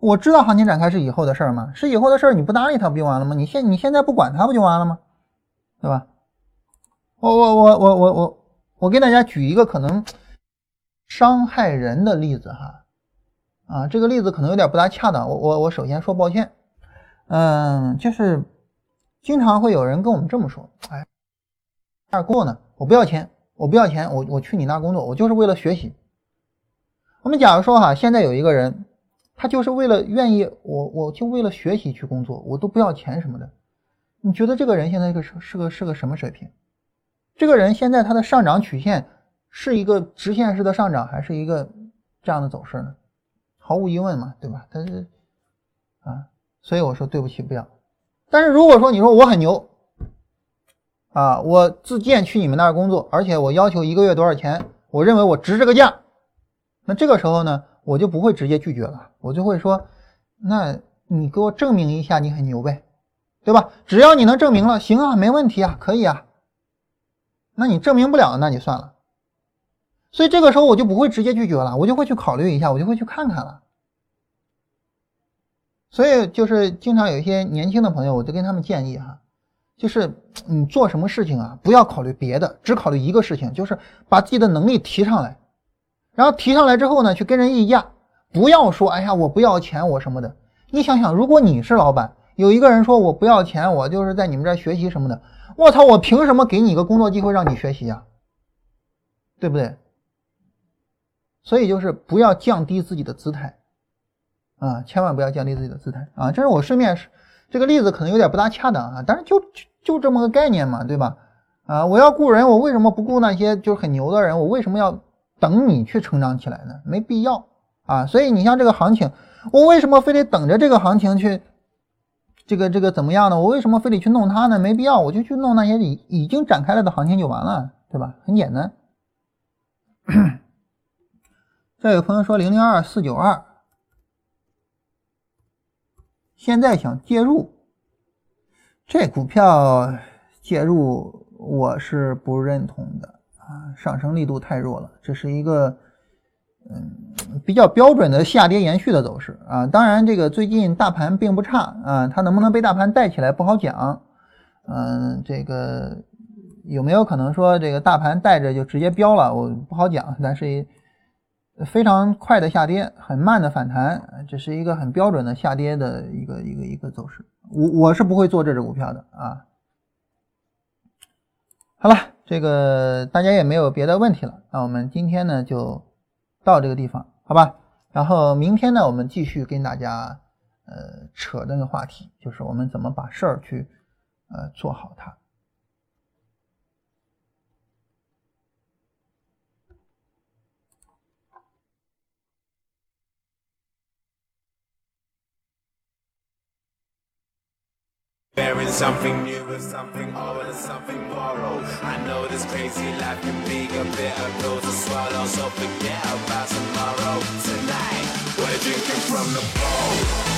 我知道行情展开是以后的事儿嘛，是以后的事儿，你不搭理它不就完了吗？你现你现在不管它不就完了吗？对吧？我我我我我我我给大家举一个可能伤害人的例子哈，啊，这个例子可能有点不大恰当，我我我首先说抱歉，嗯，就是经常会有人跟我们这么说，哎，那过呢，我不要钱，我不要钱，我我去你那工作，我就是为了学习。我们假如说哈，现在有一个人，他就是为了愿意我我就为了学习去工作，我都不要钱什么的，你觉得这个人现在是个是个是个什么水平？这个人现在他的上涨曲线是一个直线式的上涨，还是一个这样的走势呢？毫无疑问嘛，对吧？他是啊，所以我说对不起，不要。但是如果说你说我很牛啊，我自荐去你们那儿工作，而且我要求一个月多少钱，我认为我值这个价，那这个时候呢，我就不会直接拒绝了，我就会说，那你给我证明一下你很牛呗，对吧？只要你能证明了，行啊，没问题啊，可以啊。那你证明不了，那就算了。所以这个时候我就不会直接拒绝了，我就会去考虑一下，我就会去看看了。所以就是经常有一些年轻的朋友，我就跟他们建议哈，就是你做什么事情啊，不要考虑别的，只考虑一个事情，就是把自己的能力提上来。然后提上来之后呢，去跟人议价，不要说哎呀我不要钱我什么的。你想想，如果你是老板，有一个人说我不要钱，我就是在你们这儿学习什么的，我操，我凭什么给你一个工作机会让你学习呀？对不对？所以就是不要降低自己的姿态，啊，千万不要降低自己的姿态啊！这是我顺便是这个例子可能有点不大恰当啊，但是就就这么个概念嘛，对吧？啊，我要雇人，我为什么不雇那些就是很牛的人？我为什么要等你去成长起来呢？没必要啊！所以你像这个行情，我为什么非得等着这个行情去这个这个怎么样呢？我为什么非得去弄它呢？没必要，我就去弄那些已已经展开了的行情就完了，对吧？很简单。这有朋友说零零二四九二，现在想介入这股票介入，我是不认同的啊，上升力度太弱了，这是一个嗯比较标准的下跌延续的走势啊。当然，这个最近大盘并不差啊，它能不能被大盘带起来不好讲。嗯，这个有没有可能说这个大盘带着就直接飙了？我不好讲，但是。非常快的下跌，很慢的反弹，这是一个很标准的下跌的一个一个一个走势。我我是不会做这只股票的啊。好了，这个大家也没有别的问题了，那我们今天呢就到这个地方，好吧？然后明天呢，我们继续跟大家呃扯那个话题，就是我们怎么把事儿去呃做好它。Bearing something new and something old and something borrowed. I know this crazy life can be a bitter pill to swallow, so forget about tomorrow. Tonight, we're drinking from the bowl.